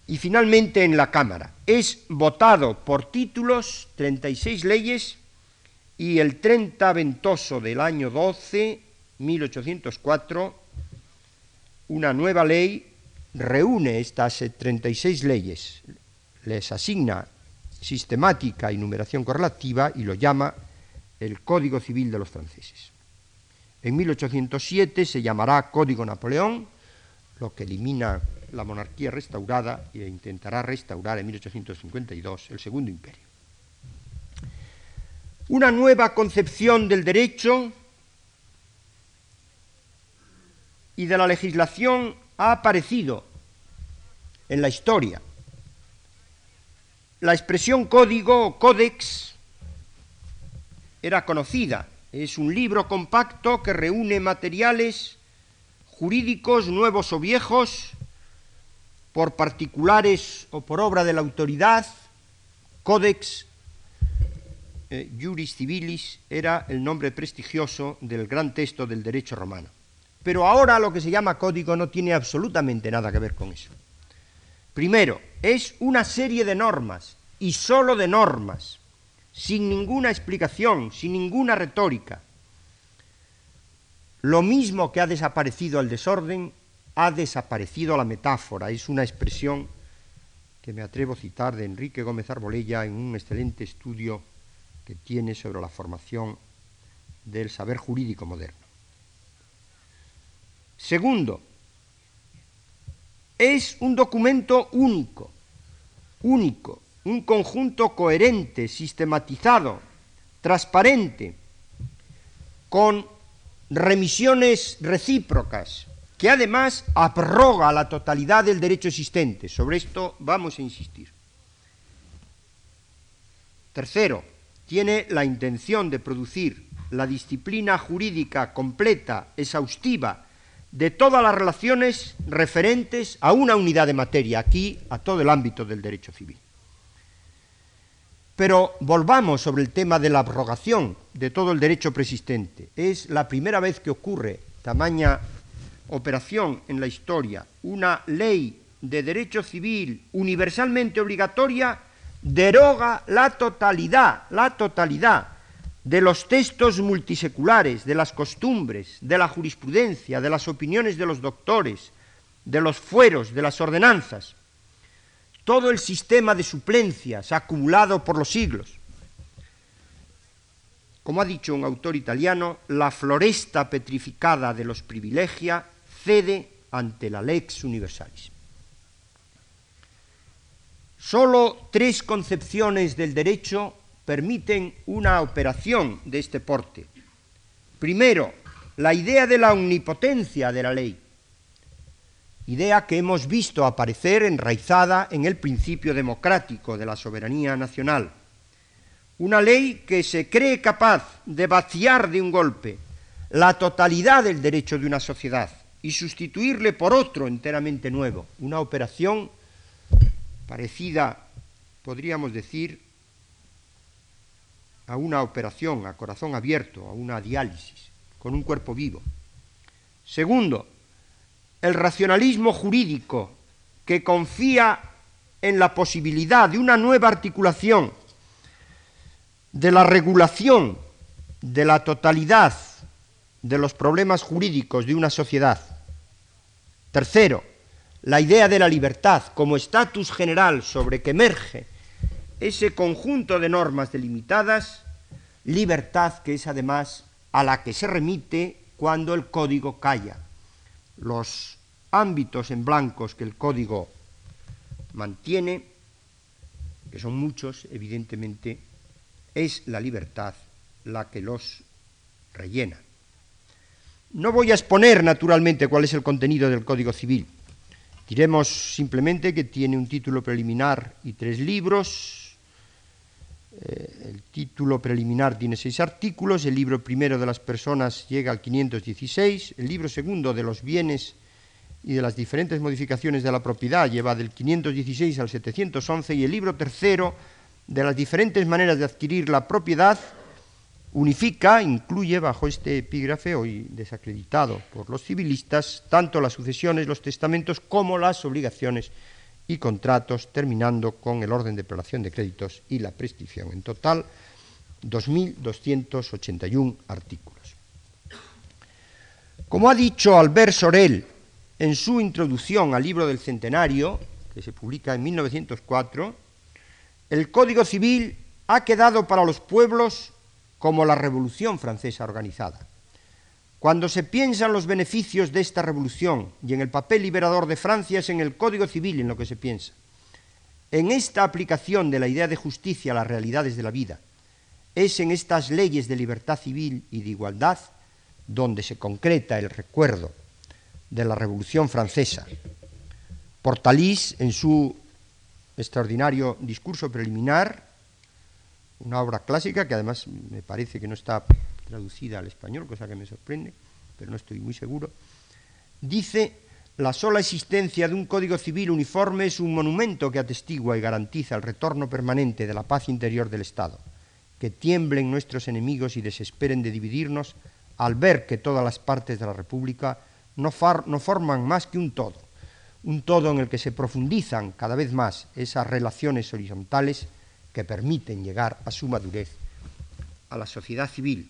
Speaker 1: y finalmente en la Cámara. Es votado por títulos, 36 leyes, y el 30 ventoso del año 12, 1804, una nueva ley reúne estas 36 leyes, les asigna sistemática y numeración correlativa y lo llama el Código Civil de los franceses. En 1807 se llamará Código Napoleón, lo que elimina la monarquía restaurada e intentará restaurar en 1852 el Segundo Imperio. Una nueva concepción del derecho y de la legislación ha aparecido en la historia la expresión código o códex era conocida. Es un libro compacto que reúne materiales jurídicos nuevos o viejos por particulares o por obra de la autoridad. Códex eh, Juris Civilis era el nombre prestigioso del gran texto del derecho romano. Pero ahora lo que se llama código no tiene absolutamente nada que ver con eso. Primero, es una serie de normas, y sólo de normas, sin ninguna explicación, sin ninguna retórica. Lo mismo que ha desaparecido el desorden, ha desaparecido la metáfora. Es una expresión que me atrevo a citar de Enrique Gómez Arbolella en un excelente estudio que tiene sobre la formación del saber jurídico moderno. Segundo, es un documento único, único, un conjunto coherente, sistematizado, transparente, con remisiones recíprocas, que además abroga la totalidad del derecho existente. Sobre esto vamos a insistir. Tercero, tiene la intención de producir la disciplina jurídica completa, exhaustiva, de todas las relaciones referentes a una unidad de materia, aquí a todo el ámbito del derecho civil. Pero volvamos sobre el tema de la abrogación de todo el derecho preexistente. Es la primera vez que ocurre tamaña operación en la historia. Una ley de derecho civil universalmente obligatoria deroga la totalidad, la totalidad de los textos multiseculares, de las costumbres, de la jurisprudencia, de las opiniones de los doctores, de los fueros, de las ordenanzas, todo el sistema de suplencias acumulado por los siglos. Como ha dicho un autor italiano, la floresta petrificada de los privilegia cede ante la lex universalis. Solo tres concepciones del derecho permiten una operación de este porte. Primero, la idea de la omnipotencia de la ley, idea que hemos visto aparecer enraizada en el principio democrático de la soberanía nacional. Una ley que se cree capaz de vaciar de un golpe la totalidad del derecho de una sociedad y sustituirle por otro enteramente nuevo, una operación parecida, podríamos decir, a una operación a corazón abierto, a una diálisis, con un cuerpo vivo. Segundo, el racionalismo jurídico que confía en la posibilidad de una nueva articulación de la regulación de la totalidad de los problemas jurídicos de una sociedad. Tercero, la idea de la libertad como estatus general sobre que emerge ese conjunto de normas delimitadas, libertad que es además a la que se remite cuando el código calla. Los ámbitos en blancos que el código mantiene, que son muchos, evidentemente, es la libertad la que los rellena. No voy a exponer naturalmente cuál es el contenido del Código Civil, Diremos simplemente que tiene un título preliminar y tres libros. Eh, el título preliminar tiene seis artículos, el libro primero de las personas llega al 516, el libro segundo de los bienes y de las diferentes modificaciones de la propiedad lleva del 516 al 711 y el libro tercero de las diferentes maneras de adquirir la propiedad unifica, incluye bajo este epígrafe, hoy desacreditado por los civilistas, tanto las sucesiones, los testamentos, como las obligaciones y contratos, terminando con el orden de prelación de créditos y la prescripción. En total, 2.281 artículos. Como ha dicho Albert Sorel en su introducción al libro del Centenario, que se publica en 1904, el Código Civil ha quedado para los pueblos como la Revolución Francesa organizada. Cuando se piensa en los beneficios de esta revolución y en el papel liberador de Francia es en el Código Civil en lo que se piensa. En esta aplicación de la idea de justicia a las realidades de la vida, es en estas leyes de libertad civil y de igualdad donde se concreta el recuerdo de la Revolución Francesa. Portalís, en su extraordinario discurso preliminar, una obra clásica que además me parece que no está traducida al español, cosa que me sorprende, pero no estoy muy seguro, dice, la sola existencia de un código civil uniforme es un monumento que atestigua y garantiza el retorno permanente de la paz interior del Estado, que tiemblen nuestros enemigos y desesperen de dividirnos al ver que todas las partes de la República no, no forman más que un todo, un todo en el que se profundizan cada vez más esas relaciones horizontales que permiten llegar a su madurez a la sociedad civil.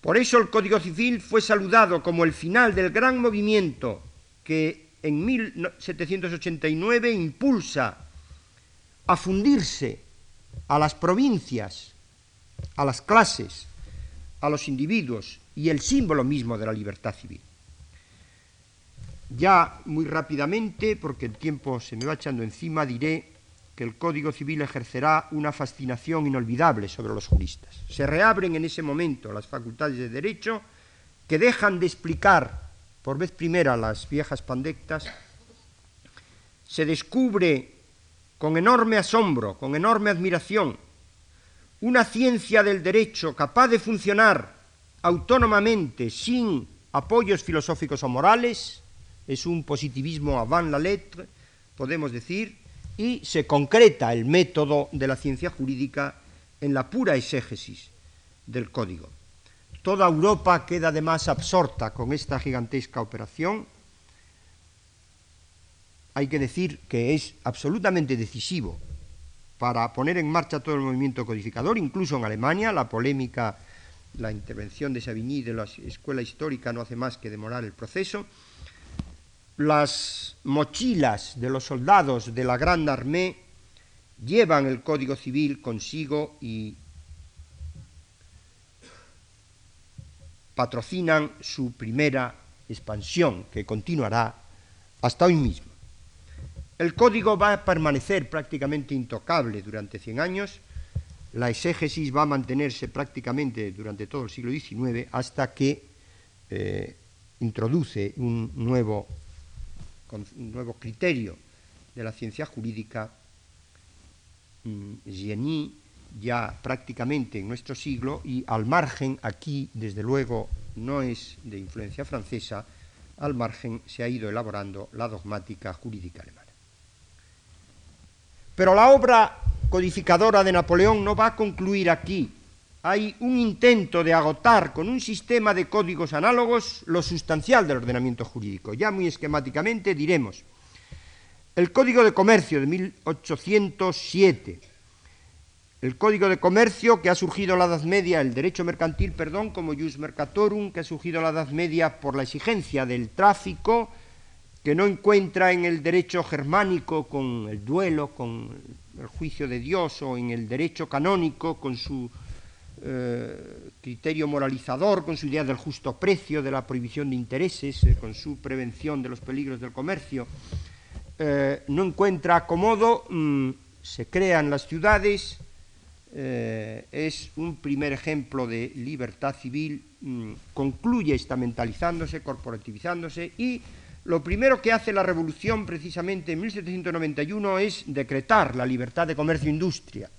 Speaker 1: Por eso el Código Civil fue saludado como el final del gran movimiento que en 1789 impulsa a fundirse a las provincias, a las clases, a los individuos y el símbolo mismo de la libertad civil. Ya muy rápidamente, porque el tiempo se me va echando encima, diré que el Código Civil ejercerá una fascinación inolvidable sobre los juristas. Se reabren en ese momento las facultades de derecho que dejan de explicar por vez primera las viejas pandectas, se descubre con enorme asombro, con enorme admiración, una ciencia del derecho capaz de funcionar autónomamente sin apoyos filosóficos o morales, es un positivismo avant la lettre, podemos decir, y se concreta el método de la ciencia jurídica en la pura exégesis del código. Toda Europa queda además absorta con esta gigantesca operación. Hay que decir que es absolutamente decisivo para poner en marcha todo el movimiento codificador, incluso en Alemania, la polémica, la intervención de Savigny de la escuela histórica no hace más que demorar el proceso las mochilas de los soldados de la Gran Armée llevan el Código Civil consigo y patrocinan su primera expansión, que continuará hasta hoy mismo. El código va a permanecer prácticamente intocable durante 100 años, la exégesis va a mantenerse prácticamente durante todo el siglo XIX hasta que eh, introduce un nuevo, un nuevo criterio de la ciencia jurídica, mm, ya prácticamente en nuestro siglo, y al margen, aquí desde luego no es de influencia francesa, al margen se ha ido elaborando la dogmática jurídica alemana. Pero la obra codificadora de Napoleón no va a concluir aquí. Hay un intento de agotar con un sistema de códigos análogos lo sustancial del ordenamiento jurídico. Ya muy esquemáticamente diremos, el Código de Comercio de 1807, el Código de Comercio que ha surgido en la Edad Media, el derecho mercantil, perdón, como jus mercatorum, que ha surgido en la Edad Media por la exigencia del tráfico, que no encuentra en el derecho germánico con el duelo, con el juicio de Dios, o en el derecho canónico con su eh, criterio moralizador, con su idea del justo precio, de la prohibición de intereses, eh, con su prevención de los peligros del comercio, eh, no encuentra acomodo, mm, se crean las ciudades, es un primer ejemplo de libertad civil, mm, concluye estamentalizándose, corporativizándose y lo primero que hace la revolución precisamente en 1791 es decretar la libertad de comercio e industria.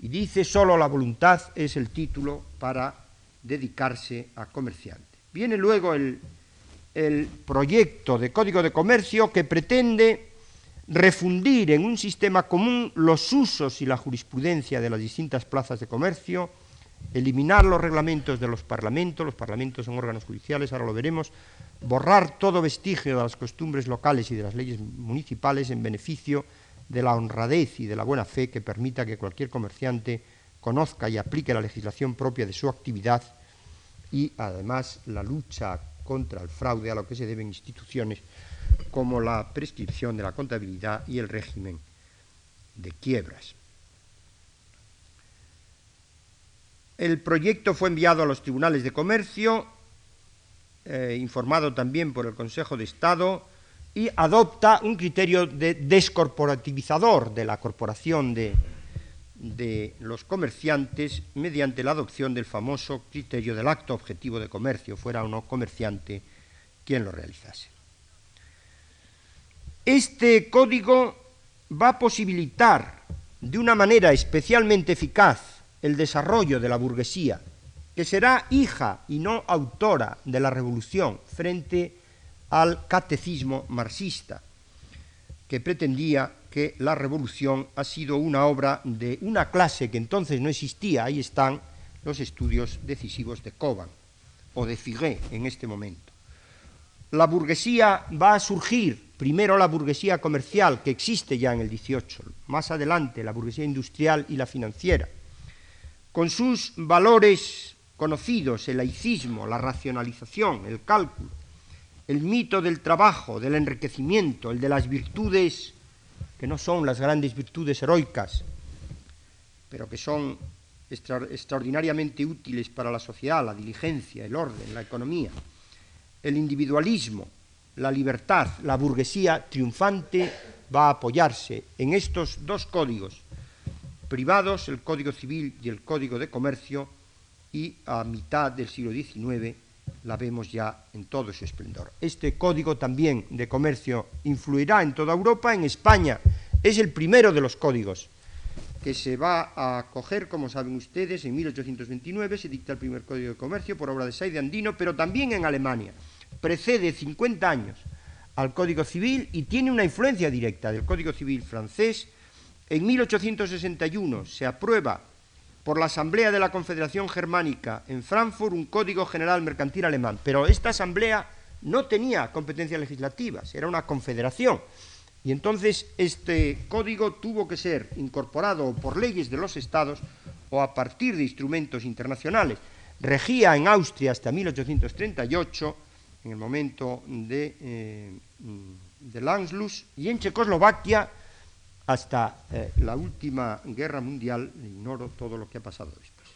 Speaker 1: Y dice solo la voluntad es el título para dedicarse a comerciante. Viene luego el proyecto de Código de Comercio que pretende refundir en un sistema común los usos y la jurisprudencia de las distintas plazas de comercio, eliminar los reglamentos de los parlamentos, los parlamentos son órganos judiciales, ahora lo veremos, borrar todo vestigio de las costumbres locales y de las leyes municipales en beneficio de la honradez y de la buena fe que permita que cualquier comerciante conozca y aplique la legislación propia de su actividad y además la lucha contra el fraude a lo que se deben instituciones como la prescripción de la contabilidad y el régimen de quiebras. El proyecto fue enviado a los tribunales de comercio, eh, informado también por el Consejo de Estado, y adopta un criterio de descorporativizador de la corporación de, de los comerciantes mediante la adopción del famoso criterio del acto objetivo de comercio, fuera o no comerciante quien lo realizase. Este código va a posibilitar de una manera especialmente eficaz el desarrollo de la burguesía, que será hija y no autora de la revolución frente al catecismo marxista, que pretendía que la revolución ha sido una obra de una clase que entonces no existía. Ahí están los estudios decisivos de Coban o de Figué en este momento. La burguesía va a surgir, primero la burguesía comercial, que existe ya en el 18, más adelante la burguesía industrial y la financiera, con sus valores conocidos, el laicismo, la racionalización, el cálculo, el mito del trabajo, del enriquecimiento, el de las virtudes que no son las grandes virtudes heroicas, pero que son extraordinariamente útiles para la sociedad, la diligencia, el orden, la economía, el individualismo, la libertad, la burguesía triunfante va a apoyarse en estos dos códigos privados, el Código Civil y el Código de Comercio, y a mitad del siglo XIX la vemos ya en todo su esplendor. Este código también de comercio influirá en toda Europa, en España es el primero de los códigos que se va a coger, como saben ustedes, en 1829 se dicta el primer código de comercio por obra de Saide Andino, pero también en Alemania. Precede 50 años al Código Civil y tiene una influencia directa del Código Civil francés. En 1861 se aprueba por la Asamblea de la Confederación Germánica en Frankfurt un Código General Mercantil Alemán, pero esta Asamblea no tenía competencias legislativas, era una confederación. Y entonces este código tuvo que ser incorporado por leyes de los estados o a partir de instrumentos internacionales. Regía en Austria hasta 1838, en el momento de, eh, de y en Checoslovaquia hasta eh, la última guerra mundial, ignoro todo lo que ha pasado después.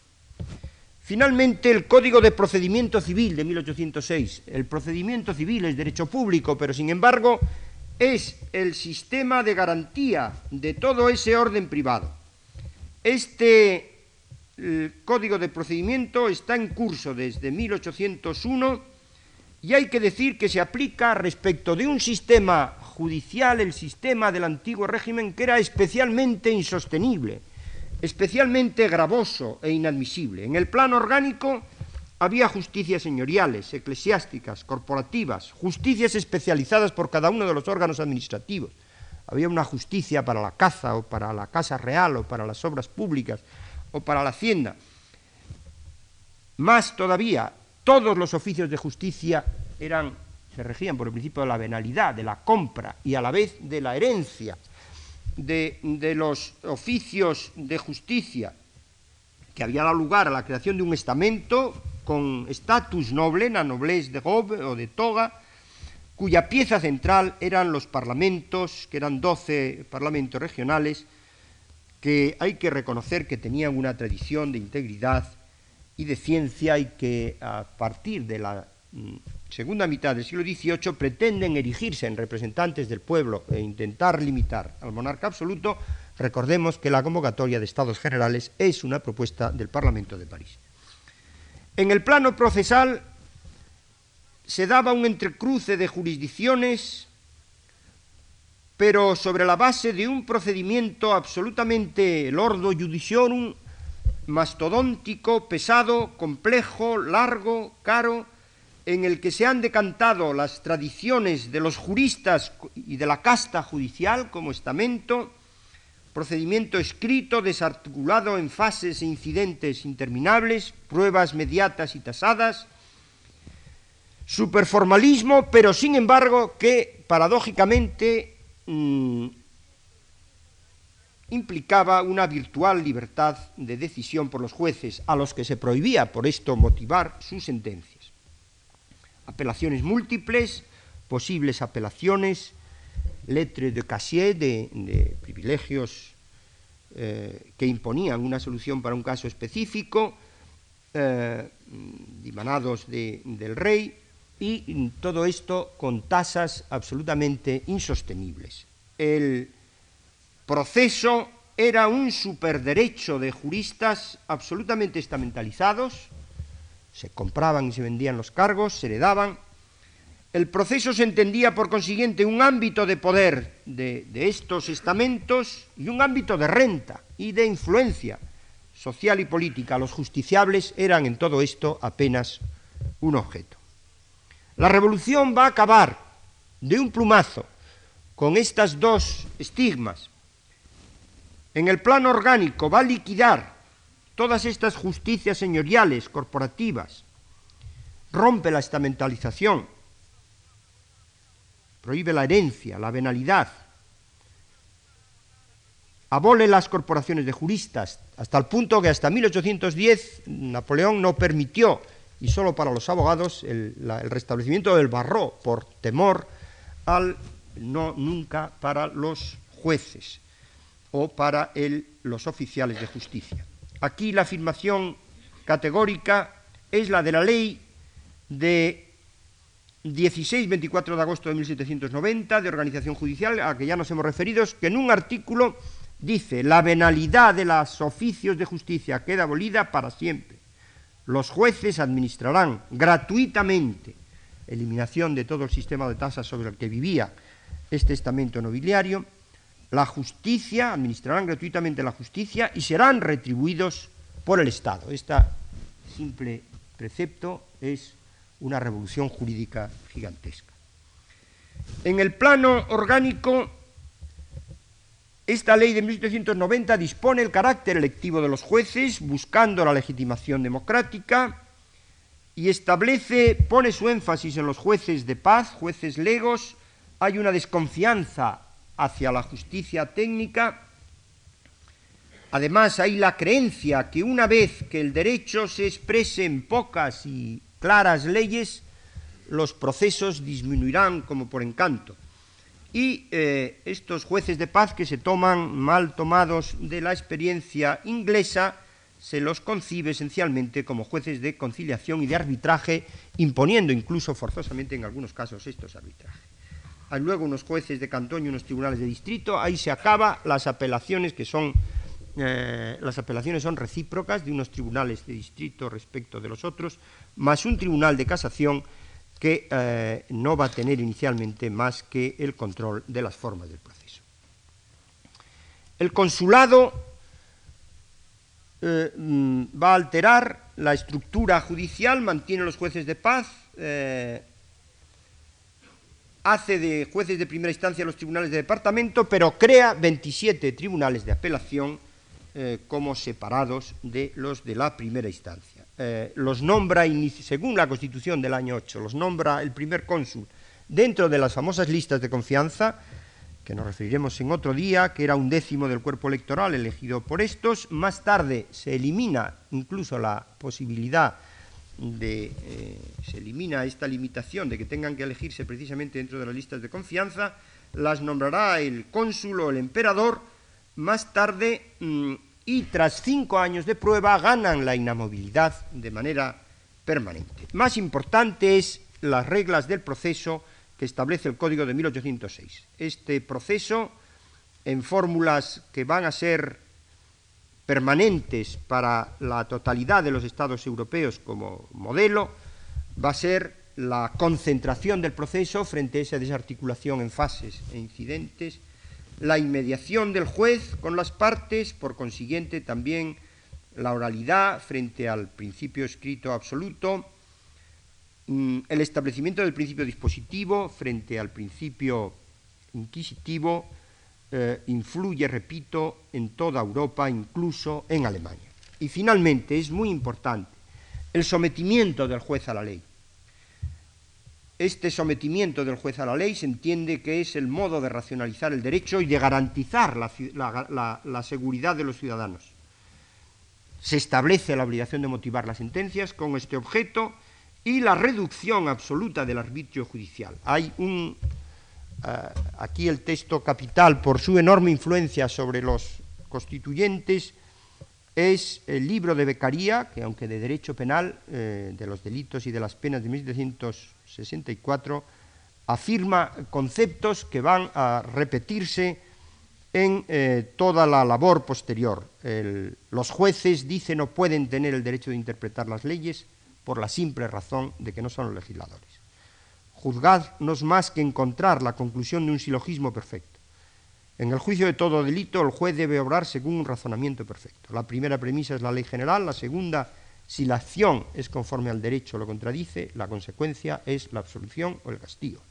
Speaker 1: Finalmente, el Código de Procedimiento Civil de 1806. El procedimiento civil es derecho público, pero sin embargo es el sistema de garantía de todo ese orden privado. Este código de procedimiento está en curso desde 1801 y hay que decir que se aplica respecto de un sistema judicial, el sistema del antiguo régimen, que era especialmente insostenible, especialmente gravoso e inadmisible. En el plano orgánico había justicias señoriales, eclesiásticas, corporativas, justicias especializadas por cada uno de los órganos administrativos. Había una justicia para la caza o para la casa real o para las obras públicas o para la hacienda. Más todavía, todos los oficios de justicia eran, se regían por el principio de la venalidad, de la compra y a la vez de la herencia de, los oficios de justicia que había dado lugar a la creación de un estamento con estatus noble, la noblesse de robe o de toga, cuya pieza central eran los parlamentos, que eran doce parlamentos regionales, que hay que reconocer que tenían una tradición de integridad y de ciencia y que a partir de la segunda mitad del siglo XVIII pretenden erigirse en representantes del pueblo e intentar limitar al monarca absoluto, recordemos que la convocatoria de Estados Generales es una propuesta del Parlamento de París. En el plano procesal se daba un entrecruce de jurisdicciones, pero sobre la base de un procedimiento absolutamente lordo judicionum, mastodóntico, pesado, complejo, largo, caro, en el que se han decantado las tradiciones de los juristas y de la casta judicial como estamento, procedimiento escrito, desarticulado en fases e incidentes interminables, pruebas mediatas y tasadas, superformalismo, pero sin embargo que paradójicamente mmm, implicaba una virtual libertad de decisión por los jueces, a los que se prohibía por esto motivar sus sentencias. Apelaciones múltiples, posibles apelaciones, lettre de casier, de, de privilegios eh, que imponían una solución para un caso específico, eh, dimanados de, del rey, y todo esto con tasas absolutamente insostenibles. El proceso era un superderecho de juristas absolutamente estamentalizados, se compraban y se vendían los cargos, se heredaban, el proceso se entendía, por consiguiente, un ámbito de poder de, estos estamentos y un ámbito de renta y de influencia social y política. Los justiciables eran en todo esto apenas un objeto. La revolución va a acabar de un plumazo con estas dos estigmas. En el plano orgánico va a liquidar todas estas justicias señoriales, corporativas, rompe la estamentalización, prohíbe la herencia, la venalidad, abole las corporaciones de juristas, hasta el punto que hasta 1810 Napoleón no permitió, y solo para los abogados, el, restablecimiento del barro por temor al no nunca para los jueces o para los oficiales de justicia. Aquí la afirmación categórica es la de la ley de 16-24 de agosto de 1790 de organización judicial, a que ya nos hemos referido, que en un artículo dice la venalidad de los oficios de justicia queda abolida para siempre. Los jueces administrarán gratuitamente eliminación de todo el sistema de tasas sobre el que vivía este estamento nobiliario, la justicia, administrarán gratuitamente la justicia y serán retribuidos por el Estado. Este simple precepto es una revolución jurídica gigantesca. En el plano orgánico, esta ley de 1790 dispone el carácter electivo de los jueces, buscando la legitimación democrática, y establece, pone su énfasis en los jueces de paz, jueces legos, hay una desconfianza hacia la justicia técnica, además hay la creencia que una vez que el derecho se exprese en pocas y claras leyes, los procesos disminuirán como por encanto. Y eh, estos jueces de paz que se toman mal tomados de la experiencia inglesa, se los concibe esencialmente como jueces de conciliación y de arbitraje, imponiendo incluso forzosamente en algunos casos estos arbitrajes. Hay luego unos jueces de cantón y unos tribunales de distrito, ahí se acaba las apelaciones que son eh, las apelaciones son recíprocas de unos tribunales de distrito respecto de los otros, más un tribunal de casación que eh, no va a tener inicialmente más que el control de las formas del proceso. El consulado eh, mm, va a alterar la estructura judicial, mantiene los jueces de paz, hace de jueces de primera instancia los tribunales de departamento, pero crea 27 tribunales de apelación eh, como separados de los de la primera instancia. Eh, los nombra, según la Constitución del año 8, los nombra el primer cónsul dentro de las famosas listas de confianza, que nos referiremos en otro día, que era un décimo del cuerpo electoral elegido por estos. Más tarde se elimina incluso la posibilidad de. Eh, se elimina esta limitación de que tengan que elegirse precisamente dentro de las listas de confianza, las nombrará el cónsul o el emperador más tarde mm, y tras cinco años de prueba ganan la inamovilidad de manera permanente. Más importante es las reglas del proceso que establece el Código de 1806. Este proceso, en fórmulas que van a ser permanentes para la totalidad de los estados europeos como modelo, va a ser la concentración del proceso frente a esa desarticulación en fases e incidentes, la inmediación del juez con las partes, por consiguiente también la oralidad frente al principio escrito absoluto, mm, el establecimiento del principio dispositivo frente al principio inquisitivo, eh, influye, repito, en toda Europa, incluso en Alemania. Y finalmente es muy importante el sometimiento del juez a la ley. Este sometimiento del juez a la ley se entiende que es el modo de racionalizar el derecho y de garantizar la, seguridad de los ciudadanos. Se establece la obligación de motivar las sentencias con este objeto y la reducción absoluta del arbitrio judicial. Hay un aquí el texto capital por su enorme influencia sobre los constituyentes es el libro de Becaría, que aunque de derecho penal, eh, de los delitos y de las penas de 1700 64, afirma conceptos que van a repetirse en eh, toda la labor posterior. los jueces, dice, no pueden tener el derecho de interpretar las leyes por la simple razón de que no son legisladores. Juzgad no es más que encontrar la conclusión de un silogismo perfecto. En el juicio de todo delito, el juez debe obrar según un razonamiento perfecto. La primera premisa es la ley general, la segunda si la acción es conforme al derecho lo contradice, la consecuencia es la absolución o el castigo.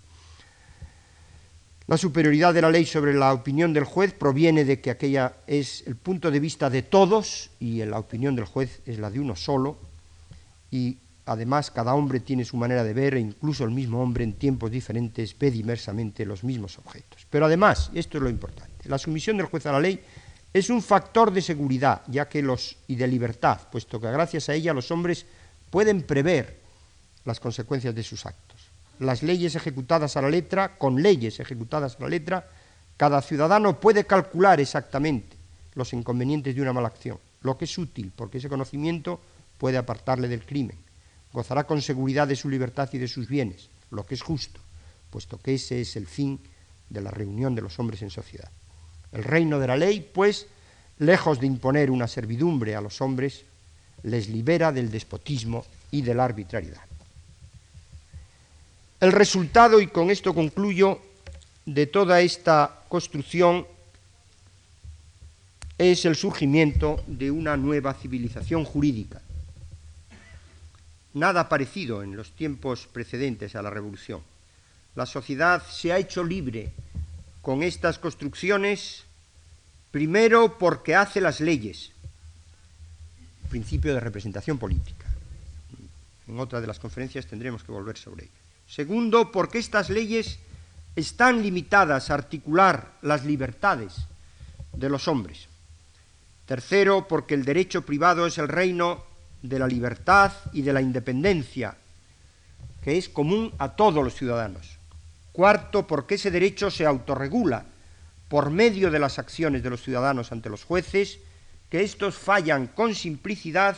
Speaker 1: La superioridad de la ley sobre la opinión del juez proviene de que aquella es el punto de vista de todos y la opinión del juez es la de uno solo y además cada hombre tiene su manera de ver e incluso el mismo hombre en tiempos diferentes ve diversamente los mismos objetos. Pero además, esto es lo importante, la sumisión del juez a la ley es un factor de seguridad ya que los, y de libertad, puesto que gracias a ella los hombres pueden prever las consecuencias de sus actos. Las leyes ejecutadas a la letra, con leyes ejecutadas a la letra, cada ciudadano puede calcular exactamente los inconvenientes de una mala acción, lo que es útil, porque ese conocimiento puede apartarle del crimen. Gozará con seguridad de su libertad y de sus bienes, lo que es justo, puesto que ese es el fin de la reunión de los hombres en sociedad. El reino de la ley, pues, lejos de imponer una servidumbre a los hombres, les libera del despotismo y de la arbitrariedad. El resultado, y con esto concluyo, de toda esta construcción es el surgimiento de una nueva civilización jurídica. Nada parecido en los tiempos precedentes a la Revolución. La sociedad se ha hecho libre con estas construcciones, primero porque hace las leyes, principio de representación política. En otra de las conferencias tendremos que volver sobre ello. Segundo, porque estas leyes están limitadas a articular las libertades de los hombres. Tercero, porque el derecho privado es el reino de la libertad y de la independencia, que es común a todos los ciudadanos. Cuarto, porque ese derecho se autorregula por medio de las acciones de los ciudadanos ante los jueces, que éstos fallan con simplicidad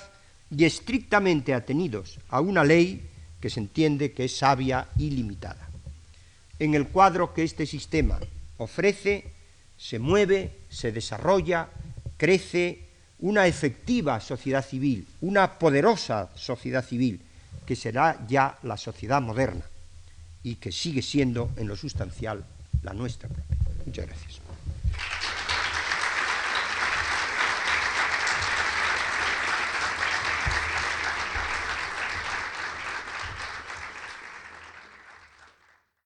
Speaker 1: y estrictamente atenidos a una ley que se entiende que es sabia y limitada. en el cuadro que este sistema ofrece, se mueve, se desarrolla, crece una efectiva sociedad civil, una poderosa sociedad civil, que será ya la sociedad moderna y que sigue siendo en lo sustancial la nuestra propia. Muchas gracias.